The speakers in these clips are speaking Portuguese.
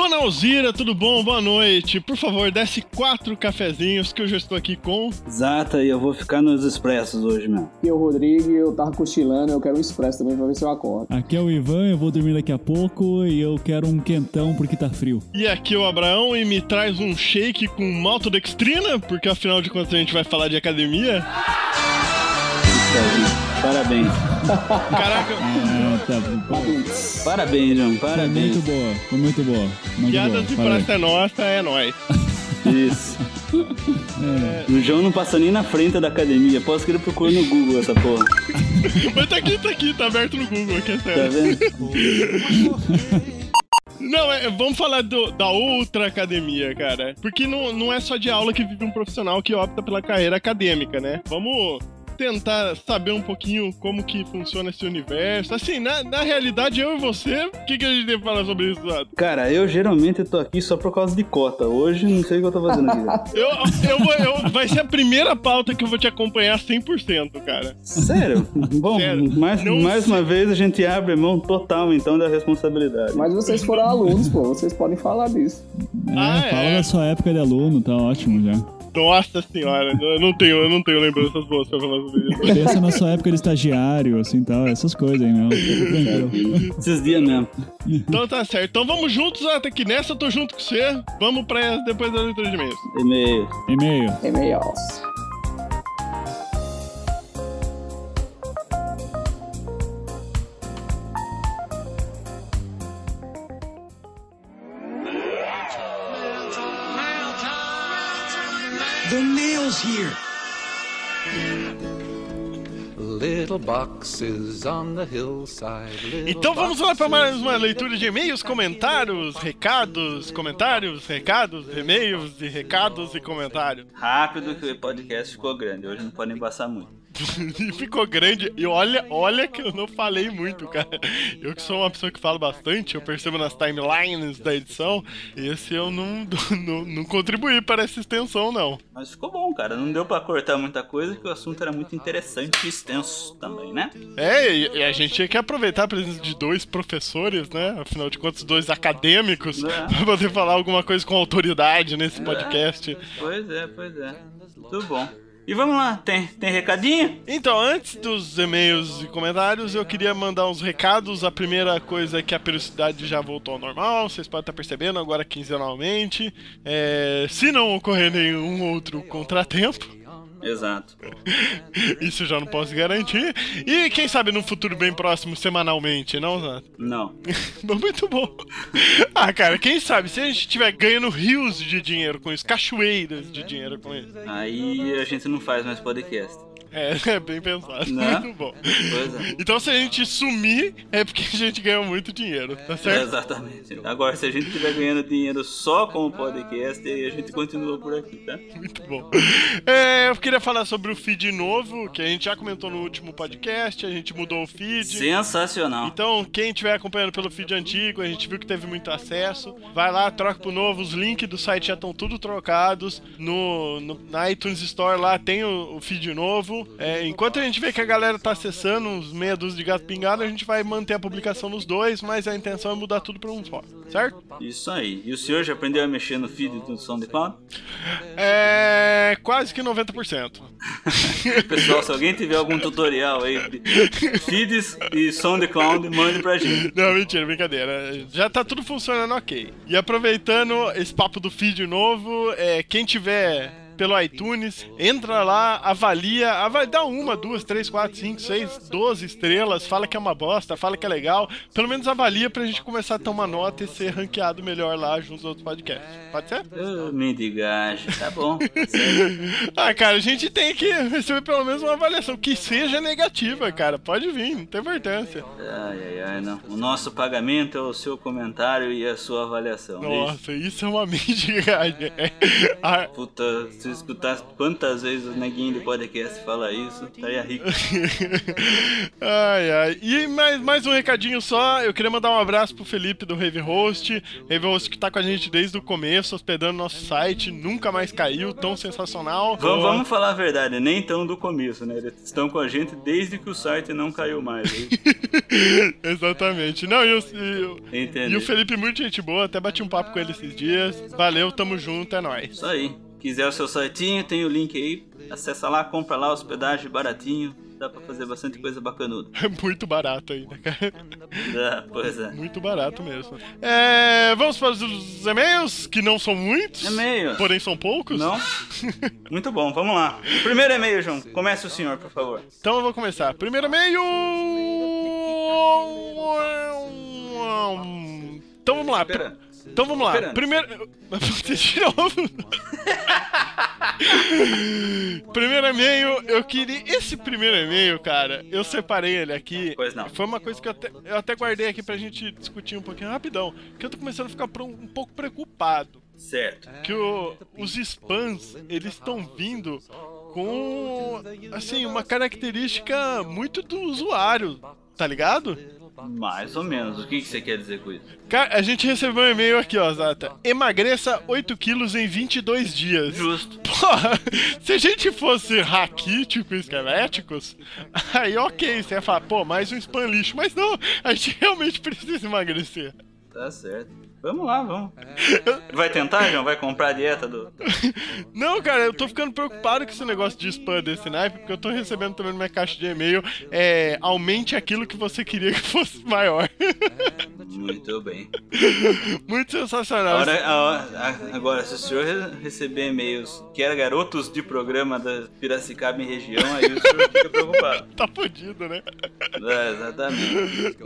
Dona Alzira, tudo bom? Boa noite. Por favor, desce quatro cafezinhos que eu já estou aqui com. Exata, e eu vou ficar nos expressos hoje mesmo. Aqui é o Rodrigo, eu tava cochilando, eu quero um expresso também pra ver se eu acordo. Aqui é o Ivan, eu vou dormir daqui a pouco e eu quero um quentão porque tá frio. E aqui é o Abraão e me traz um shake com maltodextrina, porque afinal de contas a gente vai falar de academia. Parabéns. Caraca, Bom. Parabéns, João. Foi Parabéns. muito boa, foi muito boa. Muito piadas boa. de parabéns. praça é nossa, é nóis. Isso. O João não passa nem na frente da academia. Posso que ele procure no Google essa porra. Mas tá aqui, tá aqui, tá aberto no Google, aqui é Tá vendo? Não, é, vamos falar do- da outra academia, cara. Porque não, não é só de aula que vive um profissional que opta pela carreira acadêmica, né? Vamos tentar saber um pouquinho como que funciona esse universo. Assim, na, na realidade, eu e você, o que, que a gente tem pra falar sobre isso, Zato? Cara, eu geralmente tô aqui só por causa de cota. Hoje não sei o que eu tô fazendo aqui. Eu, eu, vou- eu- vai ser a primeira pauta que eu vou te acompanhar 100%, cara. Sério? Bom, Sério. mais, Não mais sei. uma vez a gente abre mão total então da responsabilidade. Mas vocês foram alunos, pô, vocês podem falar disso. É, Ah, fala é. da sua época de aluno, tá ótimo já. Nossa senhora, eu não tenho, eu não tenho lembranças boas pra falar sobre isso. Pensa na sua época de estagiário, assim tal, essas coisas aí, meu. Tranquilo. Esses dias mesmo. Então tá certo. Então vamos juntos, até que nessa eu tô junto com você. Vamos pra depois da leitura de e-mails. E-mail. E-mail. E-mails. Here. Little boxes on the hillside. little Então vamos lá para mais uma leitura de e-mails, comentários, recados, comentários, recados, e-mails e recados e comentários. Rápido que o podcast ficou grande. Hoje não podem passar muito. E ficou grande. E olha, olha que eu não falei muito, cara. Eu que sou uma pessoa que fala bastante, eu percebo nas timelines da edição. Esse eu não, não, não contribuí para essa extensão, não. Mas ficou bom, cara. Não deu pra cortar muita coisa, que o assunto era muito interessante e extenso também, né? É, e e a gente tinha que aproveitar a presença de dois professores, né? Afinal de contas, dois acadêmicos, É. pra poder falar alguma coisa com autoridade nesse podcast. Pois é, pois é. Tudo bom. E vamos lá, tem, tem recadinho? Então, antes dos e-mails e comentários, eu queria mandar uns recados. A primeira coisa é que a periodicidade já voltou ao normal, vocês podem estar percebendo, agora quinzenalmente. É, se não ocorrer nenhum outro contratempo, Exato. isso eu já não posso garantir. E quem sabe no futuro bem próximo, semanalmente, não, Zé? Não. Muito bom. Ah, cara, quem sabe se a gente estiver ganhando rios de dinheiro com isso, cachoeiras de dinheiro com isso. Aí a gente não faz mais podcast. É, é bem pensado. Né? Muito bom. É. Então se a gente sumir, é porque a gente ganhou muito dinheiro, tá certo? Exatamente. Agora, se a gente estiver ganhando dinheiro só com o podcast, aí a gente continua por aqui, tá? Muito bom. É, eu queria falar sobre o feed novo, que a gente já comentou no último podcast, a gente mudou o feed. Sensacional. Então, quem estiver acompanhando pelo feed antigo, a gente viu que teve muito acesso. Vai lá, troca pro novo. Os links do site já estão tudo trocados. No, no- na iTunes Store lá tem o, o feed novo. É, enquanto a gente vê que a galera tá acessando uns meia dúzia de gato pingado, a gente vai manter a publicação nos dois, mas a intenção é mudar tudo pra um só, certo? Isso aí. E o senhor já aprendeu a mexer no feed do SoundCloud? É. quase que 90%. Pessoal, se alguém tiver algum tutorial aí de feeds e SoundCloud, mande pra gente. Não, mentira, brincadeira. Já tá tudo funcionando ok. E aproveitando esse papo do feed novo, é, quem tiver pelo iTunes, entra lá, avalia, avalia, dá uma, duas, três, quatro, cinco, seis, doze estrelas, fala que é uma bosta, fala que é legal. Pelo menos avalia pra gente começar a uma nota e ser ranqueado melhor lá junto aos outros podcasts. Pode ser? Ô, mendigagem, tá bom. Ah, cara, a gente tem que receber pelo menos uma avaliação que seja negativa, cara. Pode vir, não tem importância. Ai, ai, ai, não. O nosso pagamento é o seu comentário e a sua avaliação. é isso? Nossa, isso é uma mendigagem. Puta, se escutasse quantas vezes o neguinho do podcast fala isso, estaria rico. ai, ai. E mais, mais um recadinho só. Eu queria mandar um abraço pro Felipe do Rave Host. Rave Host que tá com a gente desde o começo, hospedando nosso site. Nunca mais caiu, tão sensacional. Vamos, vamos falar a verdade, nem tão do começo, né? Eles estão com a gente desde que o site não caiu mais. Exatamente. Não, e o, e, e o Felipe, muito gente boa, até bati um papo com ele esses dias. Valeu, tamo junto, é nóis. Isso aí. Quiser o seu sitinho, tem o link aí. Acessa lá, compra lá, hospedagem baratinho. Dá pra fazer bastante coisa bacanuda. É muito barato ainda, cara. Dá, pois é. Muito barato mesmo. É, vamos para os e-mails, que não são muitos. E-mails. Porém são poucos. Não? Muito bom, vamos lá. Primeiro e-mail, João. Comece o senhor, por favor. Então eu vou começar. Primeiro e-mail. Então vamos lá. Espera. Então vamos lá. Esperando. Primeiro. De novo. primeiro e-mail, eu queria. Esse primeiro e-mail, cara, eu separei ele aqui. Pois não. Foi uma coisa que eu até, eu até guardei aqui pra gente discutir um pouquinho rapidão. Que eu tô começando a ficar um pouco preocupado. Certo. Que o- os spams, eles estão vindo com, assim, uma característica muito do usuário, tá ligado? Mais ou menos. O que, que você quer dizer com isso? Cara, a gente recebeu um e-mail aqui, ó, Zata. Emagreça 8 quilos em 22 dias. Justo. Porra, se a gente fosse raquítico esqueléticos, aí ok, você ia falar, pô, mais um spam lixo. Mas não, a gente realmente precisa emagrecer. Tá certo. Vamos lá, vamos. Vai tentar, João? Vai comprar a dieta do. Não, cara, eu tô ficando preocupado com esse negócio de spam desse naipe, porque eu tô recebendo também na minha caixa de e-mail, é, aumente aquilo que você queria que fosse maior. Muito bem. Muito sensacional. Agora, agora, se o senhor re- receber e-mails que era garotos de programa da Piracicaba em região, aí o senhor fica preocupado. Tá fodido, né? É, exatamente.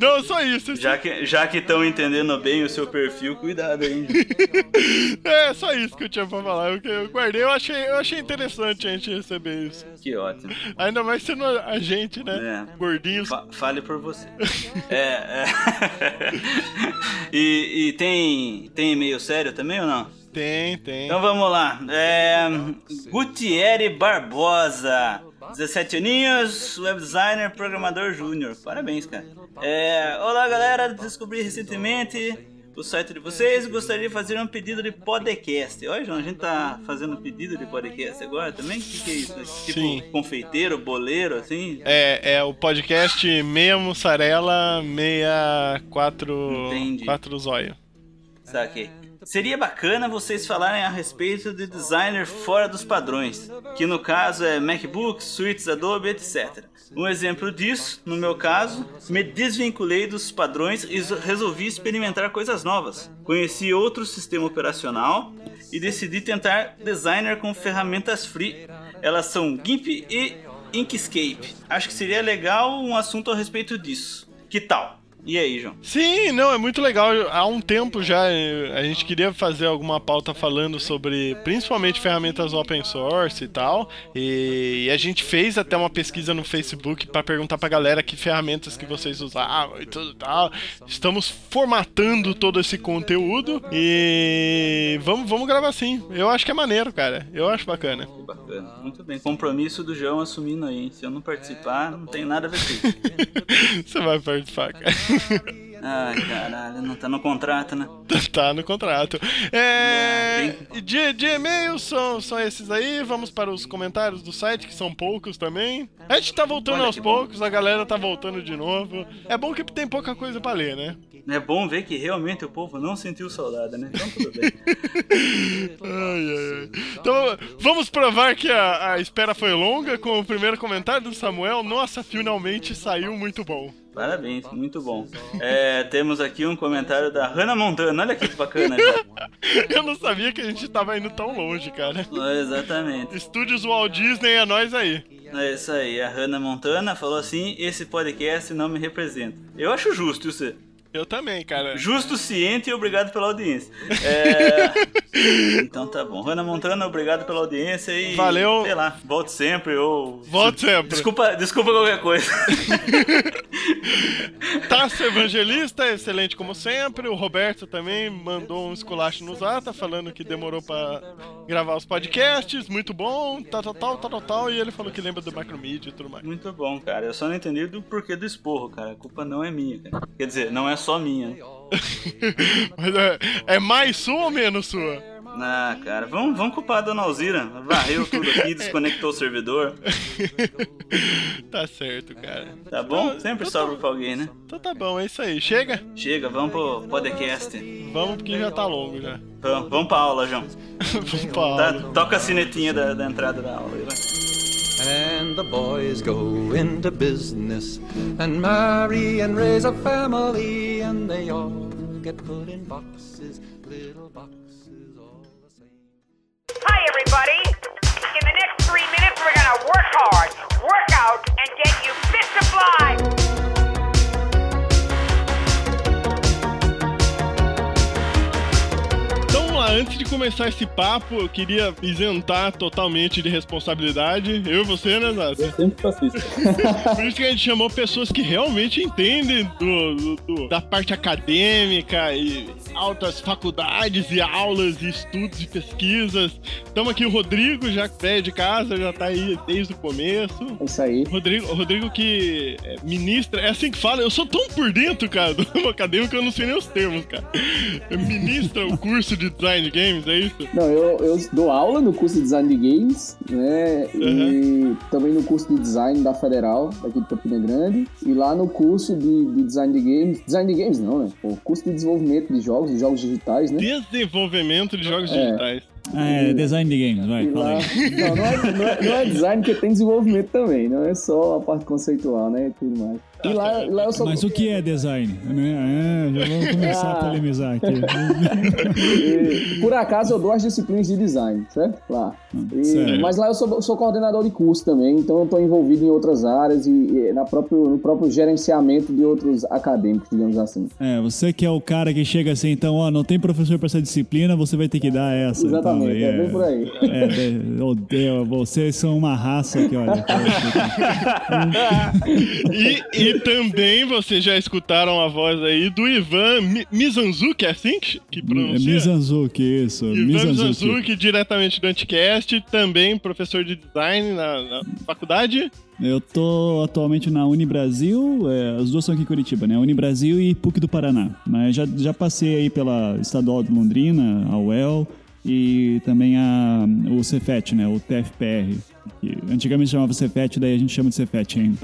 Não, só isso. esse- Já que já que estão entendendo bem o seu perfil, cuidado aí. É, só isso que eu tinha pra falar. Eu, eu guardei, eu achei, eu achei interessante a gente receber isso. Que ótimo. Ainda mais sendo a gente, né? É. Gordinhos. Fa- fale por você. É, é. e, e tem, tem e-mail sério também ou não? Tem, tem. Então vamos lá. É, Gutierre Barbosa. 17 aninhos, web designer, programador júnior. Parabéns, cara. É, olá, galera. Descobri recentemente o site de vocês e gostaria de fazer um pedido de podcast. Olha, João, a gente tá fazendo pedido de podcast agora também? O que, que é isso? Tipo Sim. confeiteiro, boleiro, assim? É, é o podcast meia mussarela, meia quatro, Entendi. quatro zóio. Saquei. Seria bacana vocês falarem a respeito de designer fora dos padrões, que no caso é MacBook, suítes Adobe, etc. Um exemplo disso, no meu caso, me desvinculei dos padrões e resolvi experimentar coisas novas. Conheci outro sistema operacional e decidi tentar designer com ferramentas free. Elas são GIMP e Inkscape. Acho que seria legal um assunto a respeito disso. Que tal? E aí, João? Sim, não, é muito legal. Há um tempo já eh, a gente queria fazer alguma pauta falando sobre principalmente ferramentas open source e tal. E a gente fez até uma pesquisa no Facebook para perguntar pra galera que ferramentas que vocês usavam e tudo e tal. Estamos formatando todo esse conteúdo e vamos, vamos gravar sim. Eu acho que é maneiro, cara. Eu acho bacana. Bacana. Muito bem. Compromisso do João assumindo aí. Se eu não participar, não tem nada a ver com isso. Você vai participar, cara. Ai, caralho, não tá no contrato, né? Tá no contrato. É. De, de e-mails são, são esses aí. Vamos para os comentários do site, que são poucos também. A gente tá voltando Olha aos que bom. poucos, a galera tá voltando de novo. É bom que tem pouca coisa pra ler, né? É bom ver que realmente o povo não sentiu saudade, né? Então tudo bem. Ai, ai, ai. Então, vamos provar que a, a espera foi longa com o primeiro comentário do Samuel. Nossa, finalmente saiu muito bom. Parabéns, muito bom. É, temos aqui um comentário da Hannah Montana. Olha que bacana, já. Eu não sabia que a gente tava indo tão longe, cara. Exatamente. Estúdios Walt Disney é nós aí. É isso aí. A Hannah Montana falou assim: esse podcast não me representa. Eu acho justo, você. Eu também, cara. Justo, ciente e obrigado pela audiência. É... então tá bom. Ana Montana, obrigado pela audiência e. Valeu. Sei lá, volte sempre ou. Volte sempre. Desculpa, desculpa qualquer coisa. Tasso Evangelista, excelente como sempre. O Roberto também mandou um esculacho no Zata, falando que demorou pra gravar os podcasts. Muito bom, tal, tal, tal, tal, tal. E ele falou que lembra do Macromedia e tudo mais. Muito bom, cara. Eu só não entendi do porquê do esporro, cara. A culpa não é minha, cara. Quer dizer, não é só minha. Mas é, é mais sua ou menos sua? Ah, cara, vamos, vamos culpar a dona Alzira. Varreu tudo aqui, desconectou o servidor. tá certo, cara. Tá bom? Então- Sempre então sobra tá- pra alguém, né? Então tá bom, é isso aí. Chega? Chega, vamos pro podcast. Vamos porque já tá longo já. Vamos, vamos pra aula, João. Vamos pra Tá, aula. toca a sinetinha da, da entrada da aula aí, vai. And the boys go into business and marry and raise a family, and they all get put in boxes, little boxes all the same. Hi, everybody. In the next three minutes, we're gonna work hard, work out, and get you fit to fly. Antes de começar esse papo, eu queria isentar totalmente de responsabilidade. Eu e você, né, Zato? Eu sempre faço isso. Por isso que a gente chamou pessoas que realmente entendem do, do- do- da parte acadêmica e altas faculdades e aulas e estudos e pesquisas. Estamos aqui o Rodrigo, já velho de casa, já tá aí desde o começo. É isso aí. Rodrigo, Rodrigo que é ministra, é assim que fala, eu sou tão por dentro, cara, do acadêmico que eu não sei nem os termos, cara. Ministra o curso de design de games, é isso? Não, eu, eu dou aula no curso de design de games, né? E também no curso de design da Federal, daqui de Campina Grande. E lá no curso de, de design de games. Design de games não, né? O curso de desenvolvimento de jogos, de jogos digitais, né? Desenvolvimento de jogos É. digitais. Ah, é design de games, vai, fala lá, aí. não, não é, não, é, não é design porque tem desenvolvimento também, não é só a parte conceitual, né? E tudo mais. E lá, lá eu sou. Mas o que é design? Né? É, já vamos começar a Ah. polemizar aqui. Por acaso eu dou as disciplinas de design, certo? Lá. E- Certo. mas lá eu sou, sou coordenador de curso também, então eu estou envolvido em outras áreas e, e na próprio, no próprio gerenciamento de outros acadêmicos, digamos assim. É, você que é o cara que chega assim, então, ó, não tem professor pra essa disciplina, você vai ter que dar essa. Exatamente, então, é bem por aí. É, de- odeio, vocês são uma raça que, olha. E, e também vocês já escutaram a voz aí do Ivan Mi- Mizanzuki, é assim que, que É pronuncia? Mizanzuki, isso. Ivan Mizanzuki. Mizanzuki, diretamente do Anticast, também professor de design na, na faculdade. Eu tô atualmente na Unibrasil, é, as duas são aqui em Curitiba, né? Unibrasil e PUC do Paraná. Mas já, já passei aí pela Estadual de Londrina, a UEL, e também a, o Cefet, né? O TFPR. que antigamente chamava Cefet, daí a gente chama de Cefet ainda.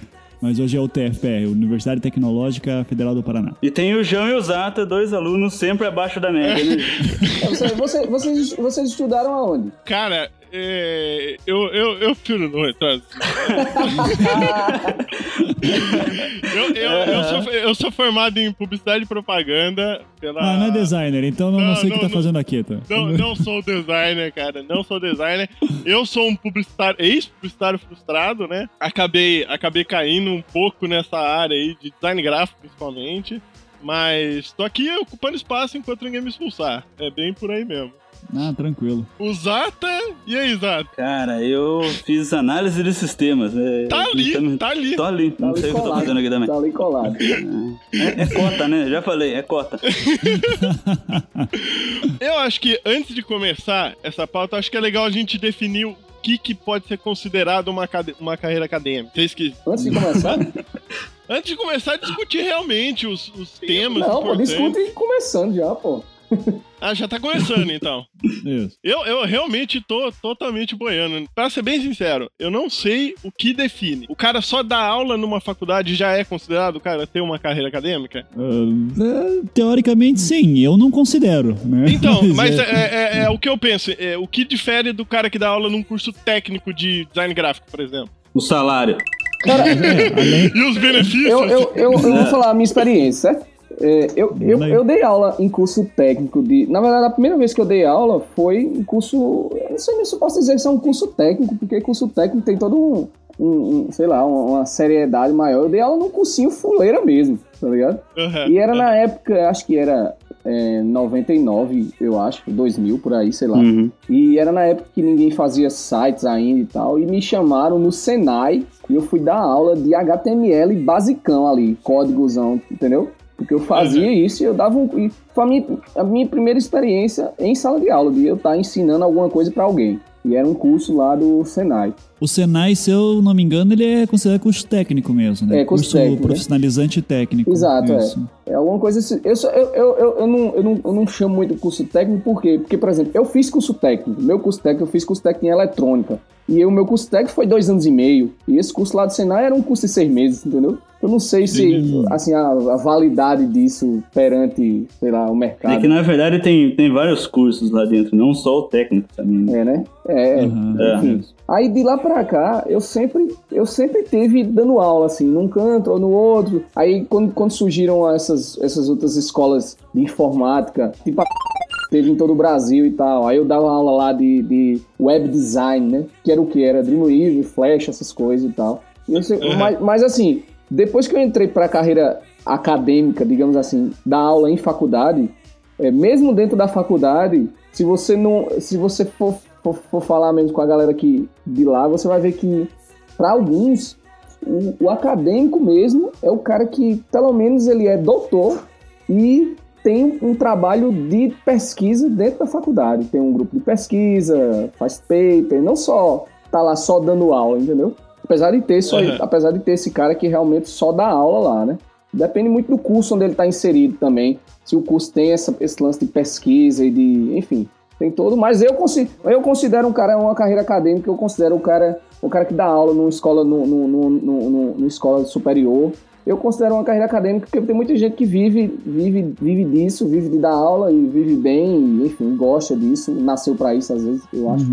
Mas hoje é o TFPR, Universidade Tecnológica Federal do Paraná. E tem o João e o Zata, dois alunos sempre abaixo da média, né? Você- você- vocês, vocês estudaram aonde? Cara, é, eu, eu, eu prefiro não entrar. eu, eu, eu, sou, eu sou formado em publicidade e propaganda pela. Ah, não é designer, então não, não Não, sei o que tá não. fazendo aqui, tá? Não, não sou designer, cara. Não sou designer. Eu sou um publicitário, ex-publicitário frustrado, né? Acabei, acabei caindo um pouco nessa área aí de design gráfico, principalmente. Mas tô aqui ocupando espaço enquanto ninguém me expulsar. É bem por aí mesmo. Ah, tranquilo. O Zata. E aí, Zata? Cara, eu fiz análise de sistemas. né? Tá ali, tá ali. Tô ali, Tá não ali sei o que eu tô fazendo aqui também. Tá ali colado. É, é cota, né? Já falei, é cota. Eu acho que antes de começar essa pauta, acho que é legal a gente definir o que, que pode ser considerado uma, cade- uma carreira acadêmica. Vocês que Antes de começar? Antes de começar a discutir realmente os, os temas. Não, pô, discute começando já, pô. Ah, já tá começando então. Isso. Eu, eu realmente tô totalmente boiando. Pra ser bem sincero, eu não sei o que define. O cara só dá aula numa faculdade já é considerado cara ter uma carreira acadêmica? É, teoricamente, sim. Eu não considero, né? Então, mas é- é, é- é o que eu penso. É, o que difere do cara que dá aula num curso técnico de design gráfico, por exemplo? O salário. Cara, é, E os benefícios? eu, eu, eu, eu vou falar a minha experiência, certo? É, eu, eu, Vai. eu dei aula em curso técnico de. Na verdade, a primeira vez que eu dei aula foi em curso. Eu não sei nem se eu posso dizer que é um curso técnico, porque curso técnico tem todo um. um, um, sei lá, uma, uma seriedade maior. Eu dei aula num cursinho fuleira mesmo, tá ligado? Uhum. E era na época, acho que era é, 99, eu acho, 2000, por aí, sei lá. Uhum. E era na época que ninguém fazia sites ainda e tal. E me chamaram no Senai e eu fui dar aula de HTML basicão ali, códigozão, entendeu? Porque eu fazia isso e eu dava um. E foi a minha, a minha primeira experiência em sala de aula, de eu estar ensinando alguma coisa para alguém. E era um curso lá do Senai. O Senai, se eu não me engano, ele é considerado curso técnico mesmo, né? É, curso técnico, né? profissionalizante técnico. Exato, é. Isso. É alguma coisa assim. Eu, só- eu, eu, eu, eu, não, eu, não, eu não chamo muito curso técnico, por quê? Porque, por exemplo, eu fiz curso técnico. Meu curso técnico, eu fiz curso técnico em eletrônica. E o meu curso técnico foi dois anos e meio. E esse curso lá do Senai era um curso de seis meses, entendeu? Eu não sei se, assim, a, a validade disso perante, sei lá, o mercado. É que na verdade tem, tem vários cursos lá dentro, não só o técnico também. né? É, né? É, Aham. enfim. Aí de lá pra cá, eu sempre, eu sempre teve dando aula, assim, num canto ou no outro. Aí quando, quando surgiram essas, essas outras escolas de informática, tipo a teve em todo o Brasil e tal. Aí eu dava aula lá de, de web design, né? Que era o que? Era Dreamweaver, Flash, essas coisas e tal. E eu sei- Uhum. mas, mas assim, depois que eu entrei pra carreira acadêmica, digamos assim, dar aula em faculdade, é, mesmo dentro da faculdade, se você não, se você for, for, for falar mesmo com a galera que de lá, você vai ver que para alguns o, o acadêmico mesmo é o cara que pelo menos ele é doutor e tem um trabalho de pesquisa dentro da faculdade, tem um grupo de pesquisa, faz paper, não só tá lá só dando aula, entendeu? Apesar de ter só, Uhum. apesar de ter esse cara que realmente só dá aula lá, né? Depende muito do curso onde ele está inserido também. Se o curso tem essa, esse lance de pesquisa e de. Enfim, tem todo. Mas eu, eu considero um cara, uma carreira acadêmica, eu considero um cara, um cara que dá aula numa escola, num- num- num- num- num- numa escola superior. Eu considero uma carreira acadêmica porque tem muita gente que vive, vive, vive disso, vive de dar aula e vive bem, enfim, gosta disso, nasceu para isso às vezes, eu acho.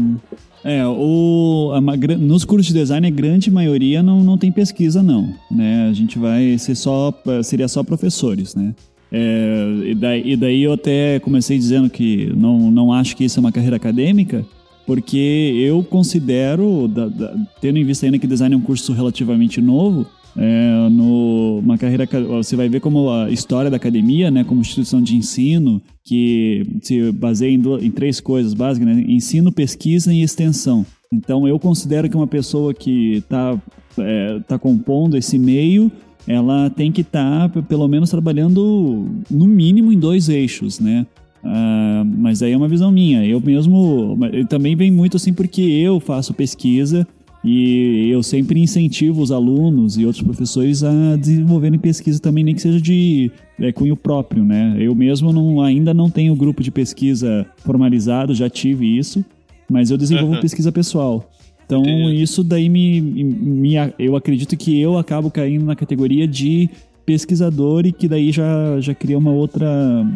É, o, a nos cursos de design, a grande maioria não, não tem pesquisa, não. Né? A gente vai ser só. Seria só professores, né? É, e, daí, e daí eu até comecei dizendo que não, não acho que isso é uma carreira acadêmica, porque eu considero, da- da- tendo em vista ainda que design é um curso relativamente novo, é, no, uma carreira você vai ver como a história da academia, né, como instituição de ensino, que se baseia em, du- em três coisas básicas, né, ensino, pesquisa e extensão. Então eu considero que uma pessoa que está tá compondo esse meio, ela tem que estar pelo menos trabalhando no mínimo em dois eixos, né? Ah, mas aí é uma visão minha. Eu mesmo mas também vem muito assim porque eu faço pesquisa e eu sempre incentivo os alunos e outros professores a desenvolverem pesquisa também, nem que seja de é, cunho próprio, né? Eu mesmo não, ainda não tenho grupo de pesquisa formalizado, já tive isso, mas eu desenvolvo pesquisa pessoal. Então Entendi. isso daí me, me, eu acredito que eu acabo caindo na categoria de pesquisador e que daí já, já cria uma outra,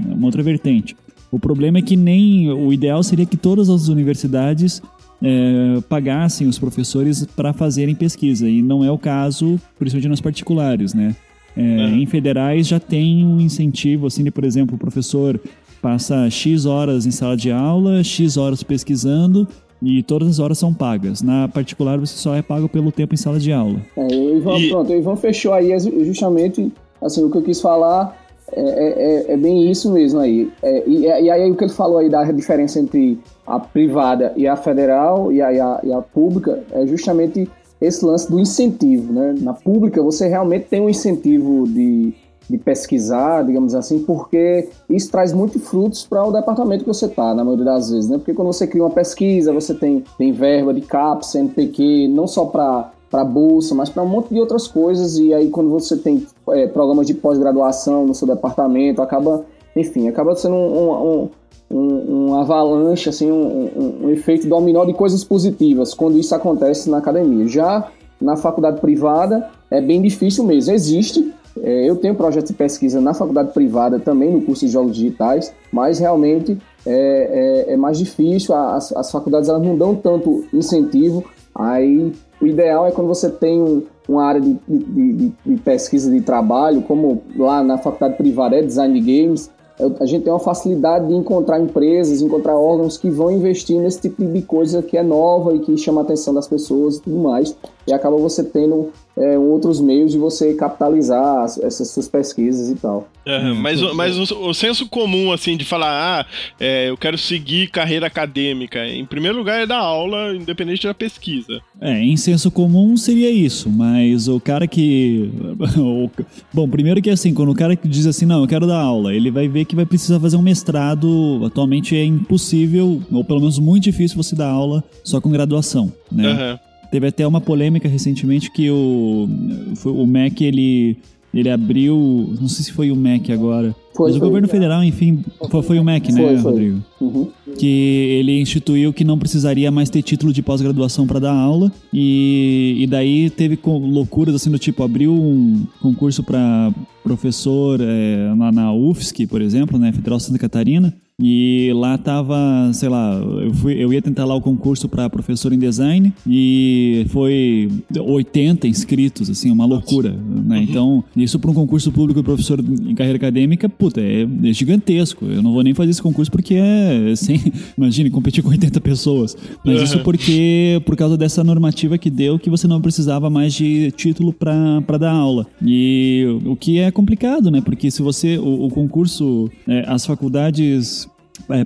uma outra vertente. O problema é que nem o ideal seria que todas as universidades é, pagassem os professores para fazerem pesquisa e não é o caso, principalmente nas particulares, né? É, Em federais já tem um incentivo assim de, por exemplo, o professor passa x horas em sala de aula, x horas pesquisando e todas as horas são pagas. Na particular você só é pago pelo tempo em sala de aula. É, o Ivan, E- pronto, o Ivan fechou aí é justamente assim, o que eu quis falar é, é- é- é bem isso mesmo aí. É, e, e aí o que ele falou aí da diferença entre a privada e a federal e a, e a- e a pública é justamente esse lance do incentivo, né? Na pública você realmente tem um incentivo de, de pesquisar, digamos assim, porque isso traz muito frutos para o departamento que você está, na maioria das vezes, né? Porque quando você cria uma pesquisa, você tem, tem verba de CAPES, NPq, não só para para bolsa, mas para um monte de outras coisas. E aí, quando você tem é, programas de pós-graduação no seu departamento, acaba, enfim, acaba sendo um, um, um, um avalanche, assim, um efeito dominó de coisas positivas quando isso acontece na academia. Já na faculdade privada é bem difícil mesmo. Existe. É, eu tenho projeto de pesquisa na faculdade privada também, no curso de jogos digitais, mas realmente é, é- é mais difícil. As, as faculdades elas não dão tanto incentivo. Aí o ideal é quando você tem um- uma área de, de- de- de pesquisa de trabalho, como lá na faculdade privada é design de games, a gente tem uma facilidade de encontrar empresas, encontrar órgãos que vão investir nesse tipo de coisa que é nova e que chama a atenção das pessoas e tudo mais. E acaba você tendo é, outros meios de você capitalizar as- essas suas pesquisas e tal. Hum, mas o, mas o, o senso comum, assim, de falar, ah, é, eu quero seguir carreira acadêmica, em primeiro lugar é dar aula, independente da pesquisa. É, em senso comum seria isso, mas o cara que. Bom, primeiro que assim, quando o cara que diz assim, não, eu quero dar aula, ele vai ver que vai precisar fazer um mestrado. Atualmente é impossível, ou pelo menos muito difícil você dar aula só com graduação, né? Aham. Teve até uma polêmica recentemente que o, foi- o MEC ele, ele abriu. Não sei se foi o MEC agora. Foi, mas o foi. governo federal, enfim, foi, foi o MEC, né, Foi. Rodrigo? Uhum. que ele instituiu que não precisaria mais ter título de pós-graduação para dar aula e, e daí teve loucuras assim do tipo abriu um concurso para professor é, na, na UFSC, por exemplo, né, Federal Santa Catarina. E lá tava, sei lá, eu, fui, eu ia tentar lá o concurso para professor em design e foi 80 inscritos, assim, uma loucura, né? Então, isso para um concurso público de professor em carreira acadêmica, puta, é, é gigantesco. Eu não vou nem fazer esse concurso porque é, sem, imagine, competir com 80 pessoas. Mas isso porque, por causa dessa normativa que deu, que você não precisava mais de título para dar aula. E o que é complicado, né? Porque se você, o, o concurso, é, as faculdades é, é,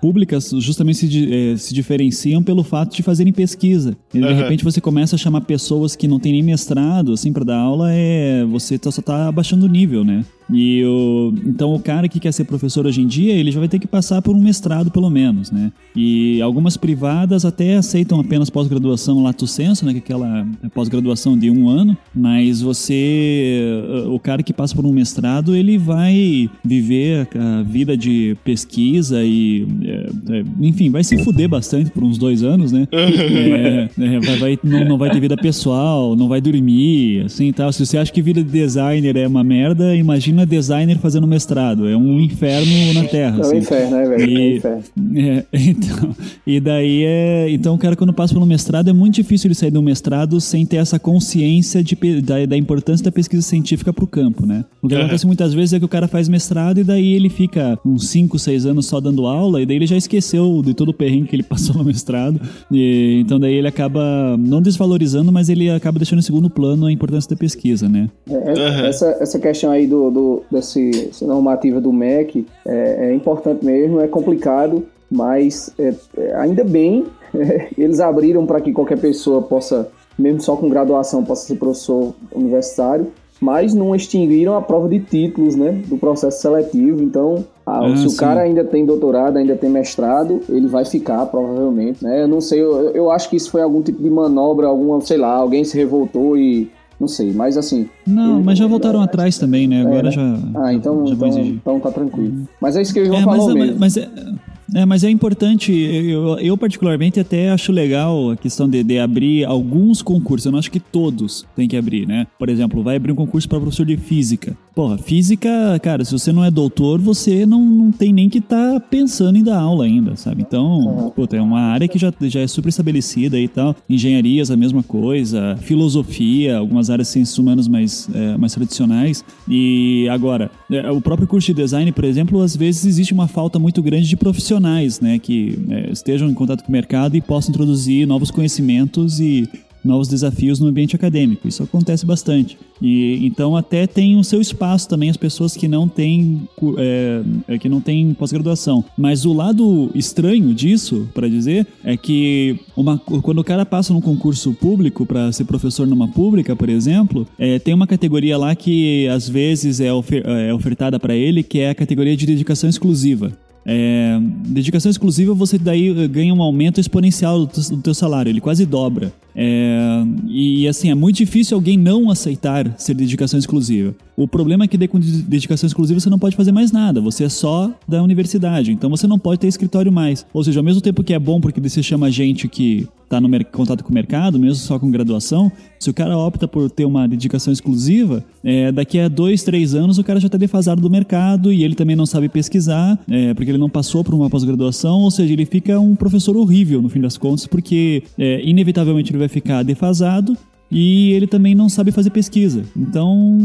públicas justamente se, eh, se diferenciam pelo fato de fazerem pesquisa. E de Aham. repente você começa a chamar pessoas que não têm nem mestrado assim para dar aula, é você tá- só tá abaixando o nível, né? E o, então o cara que quer ser professor hoje em dia, ele já vai ter que passar por um mestrado pelo menos, né? E algumas privadas até aceitam apenas pós-graduação lato sensu, né? Que é aquela pós-graduação de um ano, mas você, o cara que passa por um mestrado, ele vai viver a vida de pesquisa e, é, é, enfim, vai se fuder bastante por uns dois anos, né? É, é, vai, vai- não, não vai ter vida pessoal, não vai dormir, assim tal. Se você acha que vida de designer é uma merda, imagina designer fazendo mestrado. É um inferno na Terra. É um assim. inferno, né, velho? É um E- inferno. é, então, e daí é. Então, o cara, quando passa pelo mestrado, é muito difícil ele sair do mestrado sem ter essa consciência de, da, da importância da pesquisa científica para o campo, né? O que acontece muitas vezes é que o cara faz mestrado e daí ele fica uns 5, 6 anos só dando aula, e daí ele já esqueceu de todo o perrengue que ele passou no mestrado. E, então, daí ele acaba não desvalorizando, mas ele acaba deixando em segundo plano a importância da pesquisa, né? É, é, essa, essa questão aí do, do, desse, essa normativa do MEC é, é importante mesmo, é complicado, mas é, é, ainda bem eles abriram para que qualquer pessoa possa, mesmo só com graduação, possa ser professor universitário, mas não extinguiram a prova de títulos né, do processo seletivo. Então, ah, se o sim. cara ainda tem doutorado, ainda tem mestrado, ele vai ficar provavelmente. Né? Eu não sei, eu, eu acho que isso foi algum tipo de manobra, alguma, sei lá, alguém se revoltou e. Não sei, mas assim. Não, mas já voltaram atrás também, né? Agora né? já. Ah, então, já vão então, então tá tranquilo. Mas é isso que João É, mas, falou é, mesmo. mas, é, é, mas é importante, eu, eu particularmente até acho legal a questão de, de abrir alguns concursos. Eu não acho que todos tem que abrir, né? Por exemplo, vai abrir um concurso para professor de física. Porra, física, cara, se você não é doutor, você não, não tem nem que estar pensando em dar aula ainda, sabe? Então, puta, é uma área que já, já é super estabelecida e tal. Engenharias, a mesma coisa. Filosofia, algumas áreas de ciências humanas mais, é, mais tradicionais. E agora, é, o próprio curso de design, por exemplo, às vezes existe uma falta muito grande de profissionais, né? Que é, estejam em contato com o mercado e possam introduzir novos conhecimentos e novos desafios no ambiente acadêmico. Isso acontece bastante. E então até tem o seu espaço também as pessoas que não têm é, é, que não têm pós-graduação. Mas o lado estranho disso, para dizer, é que uma, quando o cara passa num concurso público para ser professor numa pública, por exemplo, é, tem uma categoria lá que às vezes é, ofer- é ofertada para ele, que é a categoria de dedicação exclusiva. É, dedicação exclusiva, você daí ganha um aumento exponencial do, do teu salário, ele quase dobra. É, e assim, é muito difícil alguém não aceitar ser dedicação exclusiva. O problema é que com de- dedicação exclusiva você não pode fazer mais nada, você é só da universidade, então você não pode ter escritório mais. Ou seja, ao mesmo tempo que é bom porque você chama gente que está no contato com o mercado, mesmo só com graduação, se o cara opta por ter uma dedicação exclusiva, é, daqui a dois, três anos o cara já está defasado do mercado e ele também não sabe pesquisar, é, porque ele não passou por uma pós-graduação, ou seja, ele fica um professor horrível no fim das contas, porque é, inevitavelmente ele vai ficar defasado e ele também não sabe fazer pesquisa. Então,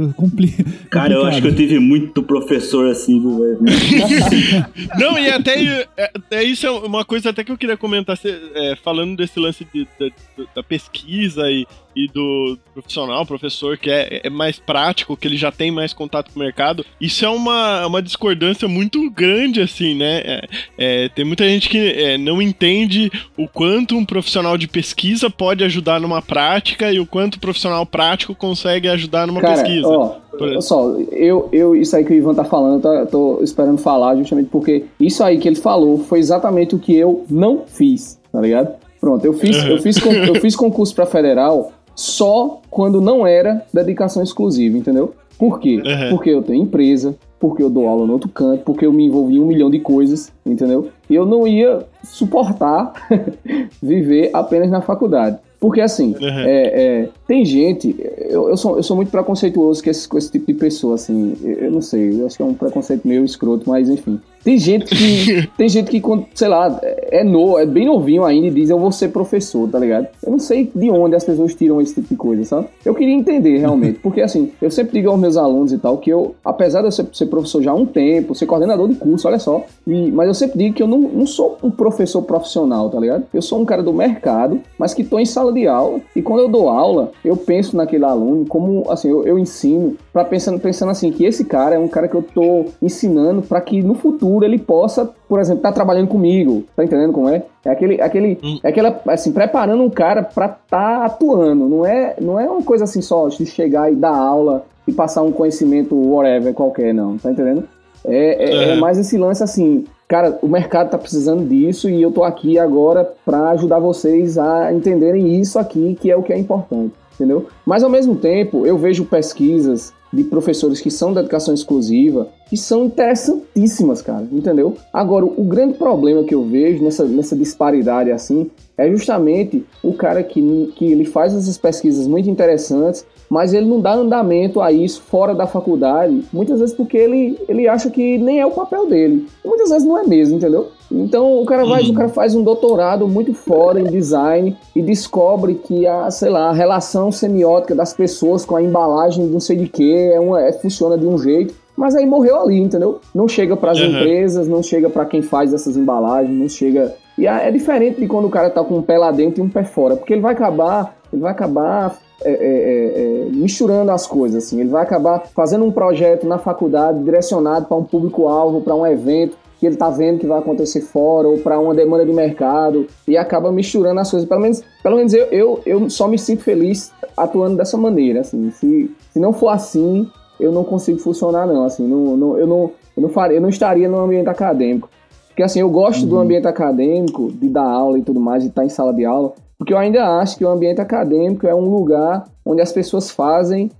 é, é compli Cara, eu acho que eu tive muito professor assim, viu? Não, e até é, é, isso é uma coisa até que eu queria comentar, é, falando desse lance de- da, da pesquisa e, e do profissional, professor, que é, é mais prático, que ele já tem mais contato com o mercado. Isso é uma, uma discordância muito grande, assim, né? É, é, tem muita gente que é, não entende o quanto um profissional de pesquisa pode ajudar numa prática e o quanto o profissional prático consegue ajudar numa Cara, pesquisa. ó, olha só, eu, eu, isso aí que o Ivan tá falando, eu tô, eu tô esperando falar justamente porque isso aí que ele falou foi exatamente o que eu não fiz, tá ligado? Pronto, eu fiz, eu fiz, eu fiz concurso pra federal só quando não era dedicação exclusiva, entendeu? Por quê? Uhum. Porque eu tenho empresa, porque eu dou aula no outro canto, porque eu me envolvi em um milhão de coisas, entendeu? E eu não ia suportar viver apenas na faculdade. Porque assim, Uhum. é, é, tem gente, eu, eu, sou, eu sou muito preconceituoso com esse, com esse tipo de pessoa, assim, eu, eu não sei, eu acho que é um preconceito meio escroto, mas enfim. Tem gente que, tem gente que, sei lá, é novo, é bem novinho ainda e diz eu vou ser professor, tá ligado? Eu não sei de onde as pessoas tiram esse tipo de coisa, sabe? Eu queria entender realmente, porque assim, eu sempre digo aos meus alunos e tal que eu, apesar de eu ser, ser professor já há um tempo, ser coordenador de curso, olha só, e, mas eu sempre digo que eu não, não sou um professor profissional, tá ligado? Eu sou um cara do mercado, mas que tô em sala de aula, e quando eu dou aula, eu penso naquele aluno como, assim, eu, eu ensino para pensando, pensando assim, que esse cara é um cara que eu tô ensinando para que no futuro ele possa, por exemplo, estar trabalhando comigo, tá entendendo como é? É aquele, aquele, Hum. é aquela, assim, preparando um cara para estar atuando, não é, não é uma coisa assim só de chegar e dar aula e passar um conhecimento whatever qualquer, não, tá entendendo? É, é, é É. mais esse lance assim, cara, o mercado tá precisando disso e eu tô aqui agora para ajudar vocês a entenderem isso aqui, que é o que é importante, entendeu? Mas ao mesmo tempo, eu vejo pesquisas de professores que são de dedicação exclusiva que são interessantíssimas, cara, entendeu? Agora, o grande problema que eu vejo nessa, nessa disparidade assim é justamente o cara que, que ele faz essas pesquisas muito interessantes, mas ele não dá andamento a isso fora da faculdade, muitas vezes porque ele, ele acha que nem é o papel dele. E muitas vezes não é mesmo, entendeu? Então o cara, vai, o cara faz um doutorado muito foda em design e descobre que a, sei lá, a relação semiótica das pessoas com a embalagem de não sei de que é uma, é, funciona de um jeito. Mas aí morreu ali, entendeu? Não chega para as Uhum. empresas, não chega para quem faz essas embalagens, não chega. E é diferente de quando o cara tá com um pé lá dentro e um pé fora, porque ele vai acabar, ele vai acabar é, é, é, é, misturando as coisas, assim. Ele vai acabar fazendo um projeto na faculdade direcionado para um público-alvo, para um evento que ele tá vendo que vai acontecer fora ou para uma demanda de mercado e acaba misturando as coisas. Pelo menos, pelo menos eu, eu, eu só me sinto feliz atuando dessa maneira, assim. Se, se não for assim, eu não consigo funcionar não, assim. Não, não, eu não eu não faria, eu não estaria no ambiente acadêmico. Porque assim, eu gosto do ambiente acadêmico, de dar aula e tudo mais, de estar em sala de aula, porque eu ainda acho que o ambiente acadêmico é um lugar onde as pessoas fazem